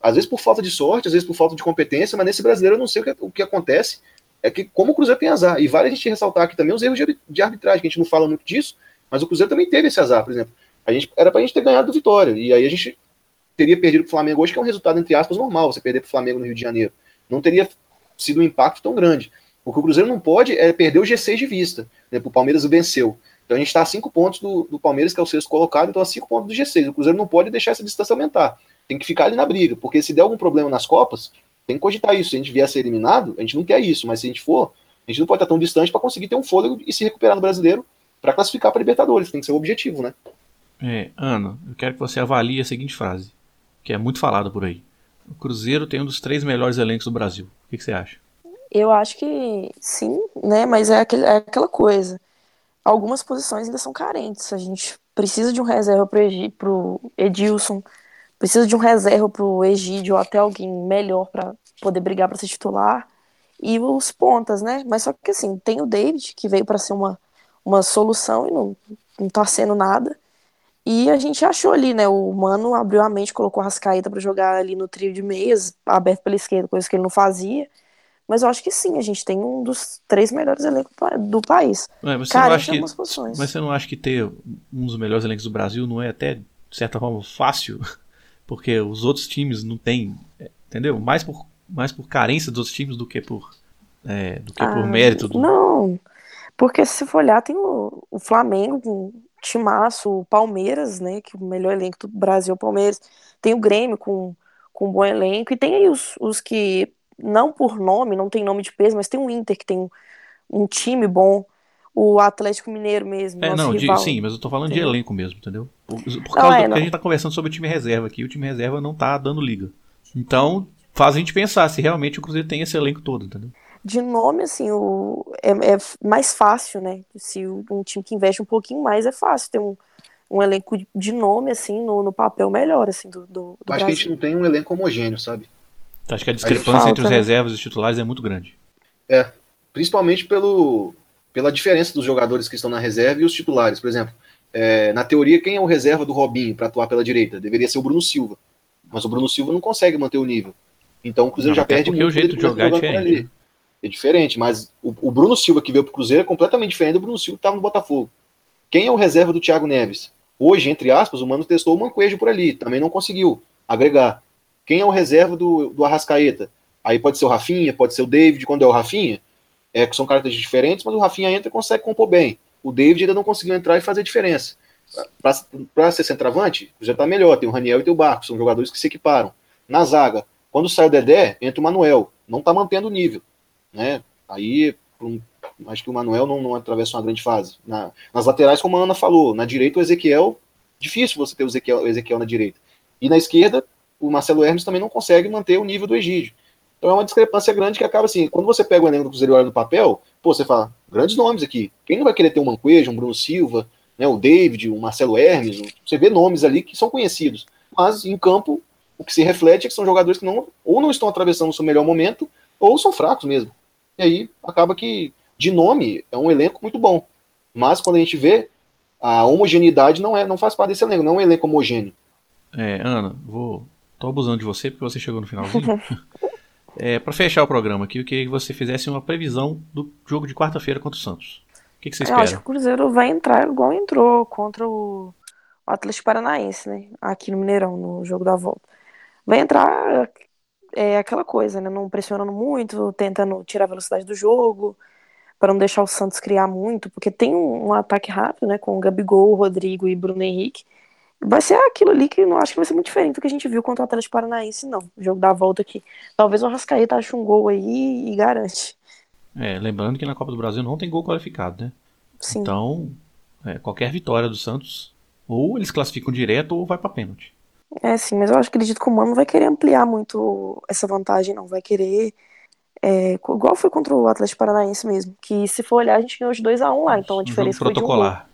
Às vezes por falta de sorte, às vezes por falta de competência, mas nesse brasileiro eu não sei o que, o que acontece. É que, como o Cruzeiro tem azar, e vale a gente ressaltar aqui também os erros de, de arbitragem, que a gente não fala muito disso, mas o Cruzeiro também teve esse azar, por exemplo. A gente, era pra gente ter ganhado do Vitória. E aí a gente teria perdido pro Flamengo hoje, que é um resultado, entre aspas, normal, você perder pro Flamengo no Rio de Janeiro. Não teria sido um impacto tão grande. O que o Cruzeiro não pode é perder o G6 de vista. Né? O Palmeiras venceu. Então a gente está a cinco pontos do, do, Palmeiras, que é o sexto colocado, então a cinco pontos do G6. O Cruzeiro não pode deixar essa distância aumentar. Tem que ficar ali na briga, porque se der algum problema nas Copas, tem que cogitar isso. Se a gente vier a ser eliminado, a gente não quer isso, mas se a gente for, a gente não pode estar tão distante para conseguir ter um fôlego e se recuperar no brasileiro para classificar para Libertadores. Tem que ser o objetivo, né? É, Ana, eu quero que você avalie a seguinte frase, que é muito falada por aí. O Cruzeiro tem um dos três melhores elencos do Brasil. O que, que você acha? Eu acho que sim, né? Mas é, aquele, é aquela coisa. Algumas posições ainda são carentes. A gente precisa de um reserva para o Edilson, precisa de um reserva para o Egídio ou até alguém melhor para poder brigar para ser titular. E os pontas, né? Mas só que assim, tem o David, que veio para ser uma, uma solução e não, não tá sendo nada. E a gente achou ali, né? O Mano abriu a mente, colocou a Rascaeta para jogar ali no trio de meias, aberto pela esquerda, coisa que ele não fazia. Mas eu acho que sim, a gente tem um dos três melhores elencos do país. É, você não acha que, mas você não acha que ter um dos melhores elencos do Brasil não é até, de certa forma, fácil? Porque os outros times não têm. É, entendeu? Mais por, mais por carência dos outros times do que por, é, do que ah, por mérito. Do... Não. Porque se for olhar, tem o, o Flamengo com timaço, o Palmeiras, né? Que é o melhor elenco do Brasil é o Palmeiras. Tem o Grêmio com, com um bom elenco. E tem aí os, os que não por nome, não tem nome de peso, mas tem um Inter que tem um, um time bom, o Atlético Mineiro mesmo. É, não, de, sim, mas eu tô falando entendeu? de elenco mesmo, entendeu? Por, por causa não, é, do que a gente tá conversando sobre o time reserva aqui, o time reserva não tá dando liga. Então, faz a gente pensar se realmente o Cruzeiro tem esse elenco todo, entendeu? De nome, assim, o, é, é mais fácil, né? Se um time que investe um pouquinho mais, é fácil ter um, um elenco de nome, assim, no, no papel melhor, assim, do, do, do Acho Brasil. que a gente não tem um elenco homogêneo, sabe? Então, acho que a discrepância entre os né? reservas e os titulares é muito grande. É, principalmente pelo, pela diferença dos jogadores que estão na reserva e os titulares. Por exemplo, é, na teoria, quem é o reserva do Robinho para atuar pela direita? Deveria ser o Bruno Silva. Mas o Bruno Silva não consegue manter o nível. Então o Cruzeiro não, já perde muito. o jeito de jogar é diferente. É diferente, mas o, o, Bruno Silva que veio para o Cruzeiro é completamente diferente do Bruno Silva que estava no Botafogo. Quem é o reserva do Thiago Neves? Hoje, entre aspas, o Mano testou o Manquejo por ali, também não conseguiu agregar. Quem é o reserva do, do Arrascaeta? Aí pode ser o Rafinha, pode ser o David, quando é o Rafinha, é que são características diferentes, mas o Rafinha entra e consegue compor bem. O David ainda não conseguiu entrar e fazer diferença. Para ser centroavante, já está melhor. Tem o Raniel e tem o Barco, são jogadores que se equiparam. Na zaga, quando sai o Dedé, entra o Manuel. Não está mantendo o nível. Né? Aí, um, acho que o Manuel não, não atravessa uma grande fase. Na, nas laterais, como a Ana falou, na direita o Ezequiel, difícil você ter o Ezequiel, o Ezequiel na direita. E na esquerda, o Marcelo Hermes também não consegue manter o nível do Egídio. Então é uma discrepância grande que acaba assim, quando você pega o elenco do Cruzeiro e olha no papel, pô, você fala, grandes nomes aqui. Quem não vai querer ter um Manquejo, um Bruno Silva, né, o David, o Marcelo Hermes, você vê nomes ali que são conhecidos. Mas em campo, o que se reflete é que são jogadores que não, ou não estão atravessando o seu melhor momento, ou são fracos mesmo. E aí acaba que, de nome, é um elenco muito bom. Mas quando a gente vê, a homogeneidade não é, não faz parte desse elenco, não é um elenco homogêneo. É, Ana, vou Tô abusando de você porque você chegou no finalzinho. é, para fechar o programa aqui, eu queria que você fizesse uma previsão do jogo de quarta-feira contra o Santos. O que, que você espera? Eu acho que o Cruzeiro vai entrar igual entrou contra o Atlético Paranaense, né? Aqui no Mineirão, no jogo da volta. Vai entrar é aquela coisa, né? Não pressionando muito, tentando tirar a velocidade do jogo, para não deixar o Santos criar muito, porque tem um, um ataque rápido, né? Com o Gabigol, Rodrigo e Bruno Henrique vai ser aquilo ali que não acho que vai ser muito diferente do que a gente viu contra o Atlético Paranaense, não. O jogo da volta aqui. Talvez o Arrascaeta ache um gol aí e garante. É, lembrando que na Copa do Brasil não tem gol qualificado, né? Sim. Então, é, qualquer vitória do Santos, ou eles classificam direto ou vai para pênalti. É, sim, mas eu acho que acredito que o Mano vai querer ampliar muito essa vantagem, não. Vai querer. É, igual foi contra o Atlético Paranaense mesmo. Que se for olhar, a gente ganhou de 2x1 um lá, então a diferença um foi protocolar.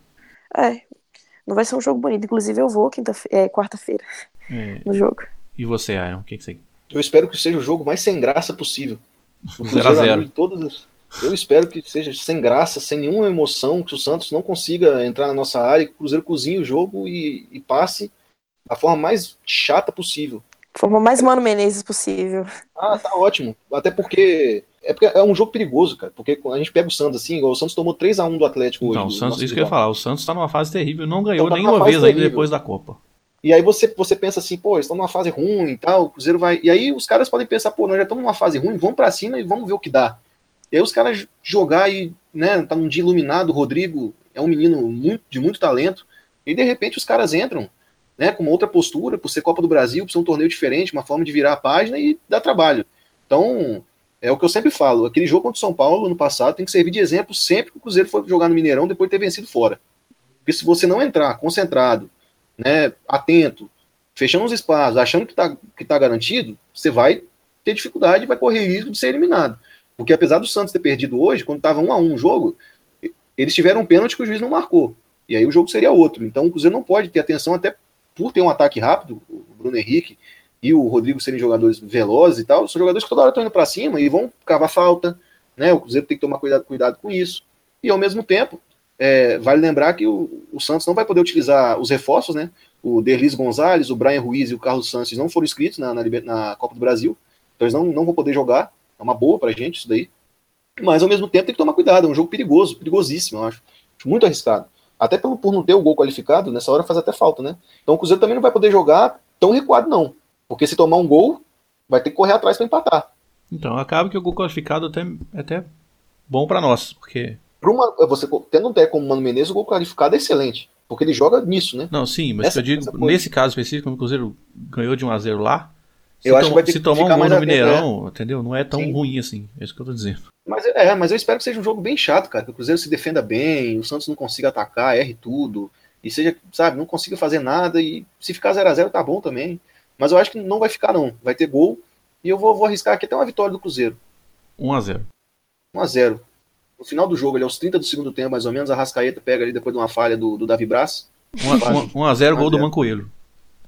de um gol. É, não vai ser um jogo bonito. Inclusive, eu vou quinta é, quarta-feira é. no jogo. E você, Aaron? O que, que você. Eu espero que seja o jogo mais sem graça possível. 0 a 0 todas Eu espero que seja sem graça, sem nenhuma emoção, que o Santos não consiga entrar na nossa área, que o Cruzeiro cozinhe o jogo e, e passe da forma mais chata possível. Forma mais Mano Menezes possível. Ah, tá ótimo. Até porque é, porque é um jogo perigoso, cara. Porque quando a gente pega o Santos assim, igual o Santos tomou 3x1 do Atlético hoje. Não, Santos, isso que eu ia falar. O Santos tá numa fase terrível, não ganhou Então tá nenhuma vez ainda depois da Copa. E aí você, você pensa assim, pô, eles estão numa fase ruim e tal, o Cruzeiro vai. E aí os caras podem pensar, pô, nós já estamos numa fase ruim, vamos pra cima e vamos ver o que dá. E aí os caras jogar e, né, tá num dia iluminado, o Rodrigo é um menino muito, de muito talento, e de repente os caras entram, né, com uma outra postura, por ser Copa do Brasil, por ser um torneio diferente, uma forma de virar a página e dar trabalho. Então, é o que eu sempre falo, aquele jogo contra o São Paulo no passado tem que servir de exemplo sempre que o Cruzeiro for jogar no Mineirão depois de ter vencido fora. Porque se você não entrar concentrado, né, atento, fechando os espaços, achando que está que tá garantido, você vai ter dificuldade vai correr risco de ser eliminado. Porque apesar do Santos ter perdido hoje, quando estava um a um o jogo, eles tiveram um pênalti que o juiz não marcou. E aí o jogo seria outro. Então o Cruzeiro não pode ter atenção, até por ter um ataque rápido, o Bruno Henrique e o Rodrigo serem jogadores velozes e tal, são jogadores que toda hora estão indo para cima e vão cavar falta. Né? O Cruzeiro tem que tomar cuidado, cuidado com isso. E ao mesmo tempo, é, vale lembrar que o, o Santos não vai poder utilizar os reforços, né? O Derlis Gonzalez, o Brian Ruiz e o Carlos Santos não foram inscritos na, na, na Copa do Brasil, então eles não, não vão poder jogar. É uma boa pra gente isso daí. Mas ao mesmo tempo tem que tomar cuidado, é um jogo perigoso, perigosíssimo, eu. Acho Muito arriscado. Até pelo, por não ter o gol qualificado, nessa hora faz até falta, né? Então o Cruzeiro também não vai poder jogar tão recuado, não. Porque se tomar um gol, vai ter que correr atrás para empatar. Então, acaba que o gol qualificado até, é até bom pra nós, porque. Pra uma, você, tendo um técnico como o Mano Menezes, o gol qualificado é excelente. Porque ele joga nisso, né? Não, sim, mas Essa- eu digo, coisa. nesse caso específico, o Cruzeiro ganhou de 1x0 lá, se, Eu acho que tom- vai ter se que tomar um gol no Mineirão, entendeu? Não é tão Sim. ruim assim. É isso que eu tô dizendo. Mas, é, mas eu espero que seja um jogo bem chato, cara. Que o Cruzeiro se defenda bem, o Santos não consiga atacar, erre tudo. E seja, sabe, não consiga fazer nada. E se ficar 0 a 0 tá bom também. Mas eu acho que não vai ficar, não. Vai ter gol. E eu vou, vou arriscar aqui até uma vitória do Cruzeiro. 1x0. 1 a 0 No final do jogo, ali, aos 30 do segundo tempo, mais ou menos, a Rascaeta pega ali depois de uma falha do, do Davi Braz. 1x0 gol do 1x0. Mancoelho.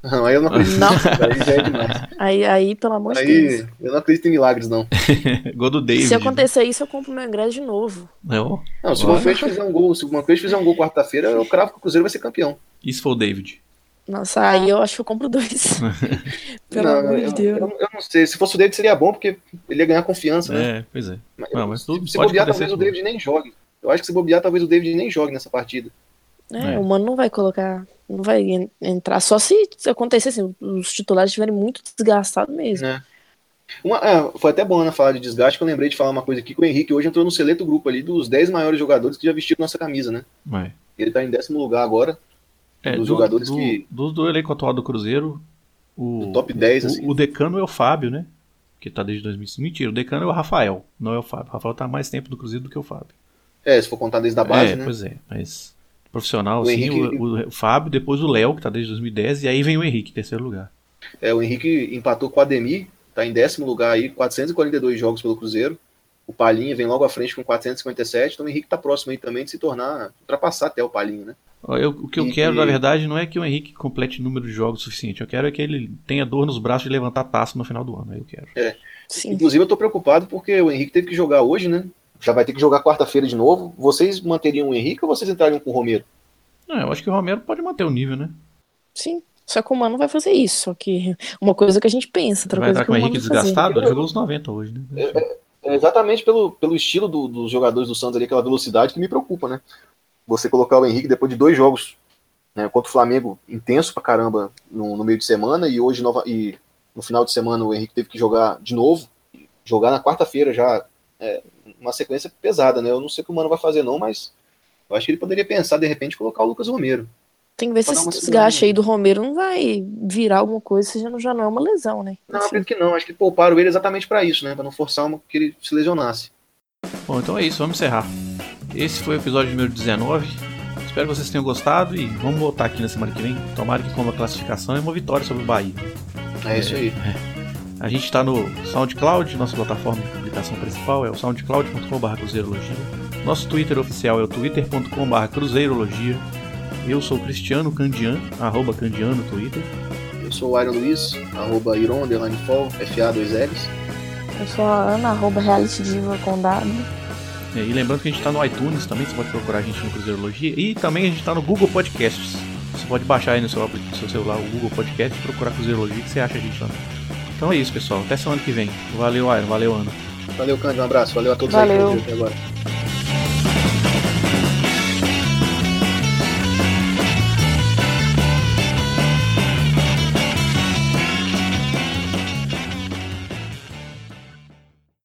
Não, aí eu não acredito. Não. Aí já é demais. Aí, aí pelo amor de Deus. Aí eu não acredito em milagres, não. gol do David. Se acontecer isso, eu compro meu ingresso de novo. né? Ó, Não, se o. Manfred fizer um gol, se o Manfred fizer um gol quarta-feira, eu cravo que o Cruzeiro vai ser campeão. Isso foi o David. Nossa, aí eu acho que eu compro dois. Pelo não, amor de Deus. eu- eu não sei. Se fosse o David seria bom, porque ele ia ganhar confiança, né? É, pois é. Mas, Não, mas tudo se, bobear, talvez o. David nem jogue. Eu acho que se bobear, talvez o David nem jogue nessa partida. É, É. o mano não vai colocar, não vai en- entrar. Só se acontecer assim, os titulares estiverem muito desgastados mesmo. Né? Uma- é, foi até bom Ana falar de desgaste, que eu lembrei de falar uma coisa aqui, que o Henrique hoje entrou no seleto grupo ali dos 10 maiores jogadores que já vestiram nossa camisa, né? É. Ele tá em décimo lugar agora, É, Dos do, jogadores do, que- do, do elenco atual do Cruzeiro, o, Do top 10, o, assim. o decano é o Fábio, né? Que tá desde 2005. Mentira, o decano é o Rafael, não é o Fábio. O Rafael tá há mais tempo do Cruzeiro do que o Fábio. É, se for contar desde a base, é, né? pois é, mas profissional, O assim, Henrique- o, o- Fábio, depois o Léo, que tá desde 2010, e aí vem o Henrique, em terceiro lugar. É, o Henrique empatou com o Ademir, tá em décimo lugar aí, 442 jogos pelo Cruzeiro. O Palinha vem logo à frente com 457, então o Henrique tá próximo aí também de se tornar, ultrapassar até o Palinha, né? Eu- o que eu E- quero, na verdade, não é que o Henrique complete número de jogos suficiente. Eu quero é que ele tenha dor nos braços de levantar taça no final do ano. Aí eu quero. Sim. Inclusive eu tô preocupado porque o Henrique teve que jogar hoje, né? Já vai ter que jogar quarta-feira de novo. Vocês manteriam o Henrique ou vocês entrariam com o Romero? Não, eu acho que o Romero pode manter o nível, né? Sim. Só que o mano vai fazer isso. Só que uma coisa que a gente pensa, outra Vai coisa que com o Henrique desgastado? Ele jogou os 90 hoje, né? É exatamente pelo, pelo estilo do- dos jogadores do Santos ali, aquela velocidade que me preocupa, né? Você colocar o Henrique depois de dois jogos né, contra o Flamengo intenso pra caramba no, no meio de semana e hoje nova, e no final de semana o Henrique teve que jogar de novo, jogar na quarta-feira já é, uma sequência pesada, né? Eu não sei o que o Mano vai fazer não, mas eu acho que ele poderia pensar de repente colocar o Lucas Romero. Tem que ver se esse desgaste aí do Romero não vai virar alguma coisa, se já não, já não é uma lesão, né? Não, Enfim. acredito que não. Acho que pouparam ele exatamente pra isso, né? Pra não forçar uma, que ele se lesionasse. Bom, então é isso, vamos encerrar. Esse foi o episódio número 19. Espero que vocês tenham gostado e vamos voltar aqui na semana que vem. Tomara que com uma classificação e uma vitória sobre o Bahia. É, isso aí. A gente está no SoundCloud, nossa plataforma de publicação principal é o soundcloud.com.br cruzeirologia. Nosso Twitter oficial é o twitter.com.br cruzeirologia. Eu sou o Cristiano Candian, arroba Candian no Twitter. Eu sou o Iron Luiz, arroba Iron, underline fall, FA2Ls. Eu sou a Ana, arroba reality diva com W. É, E lembrando que a gente está no iTunes também, você pode procurar a gente no Cruzeirologia. E também a gente está no Google Podcasts. Você pode baixar aí no seu, no seu celular o Google Podcast e procurar Cruzeirologia que você acha a gente lá. Então é isso, pessoal. Até semana que vem. Valeu, Iron. Valeu, Ana. Valeu, Cândido. Um abraço. Valeu a todos Valeu. aí que ouviram até agora.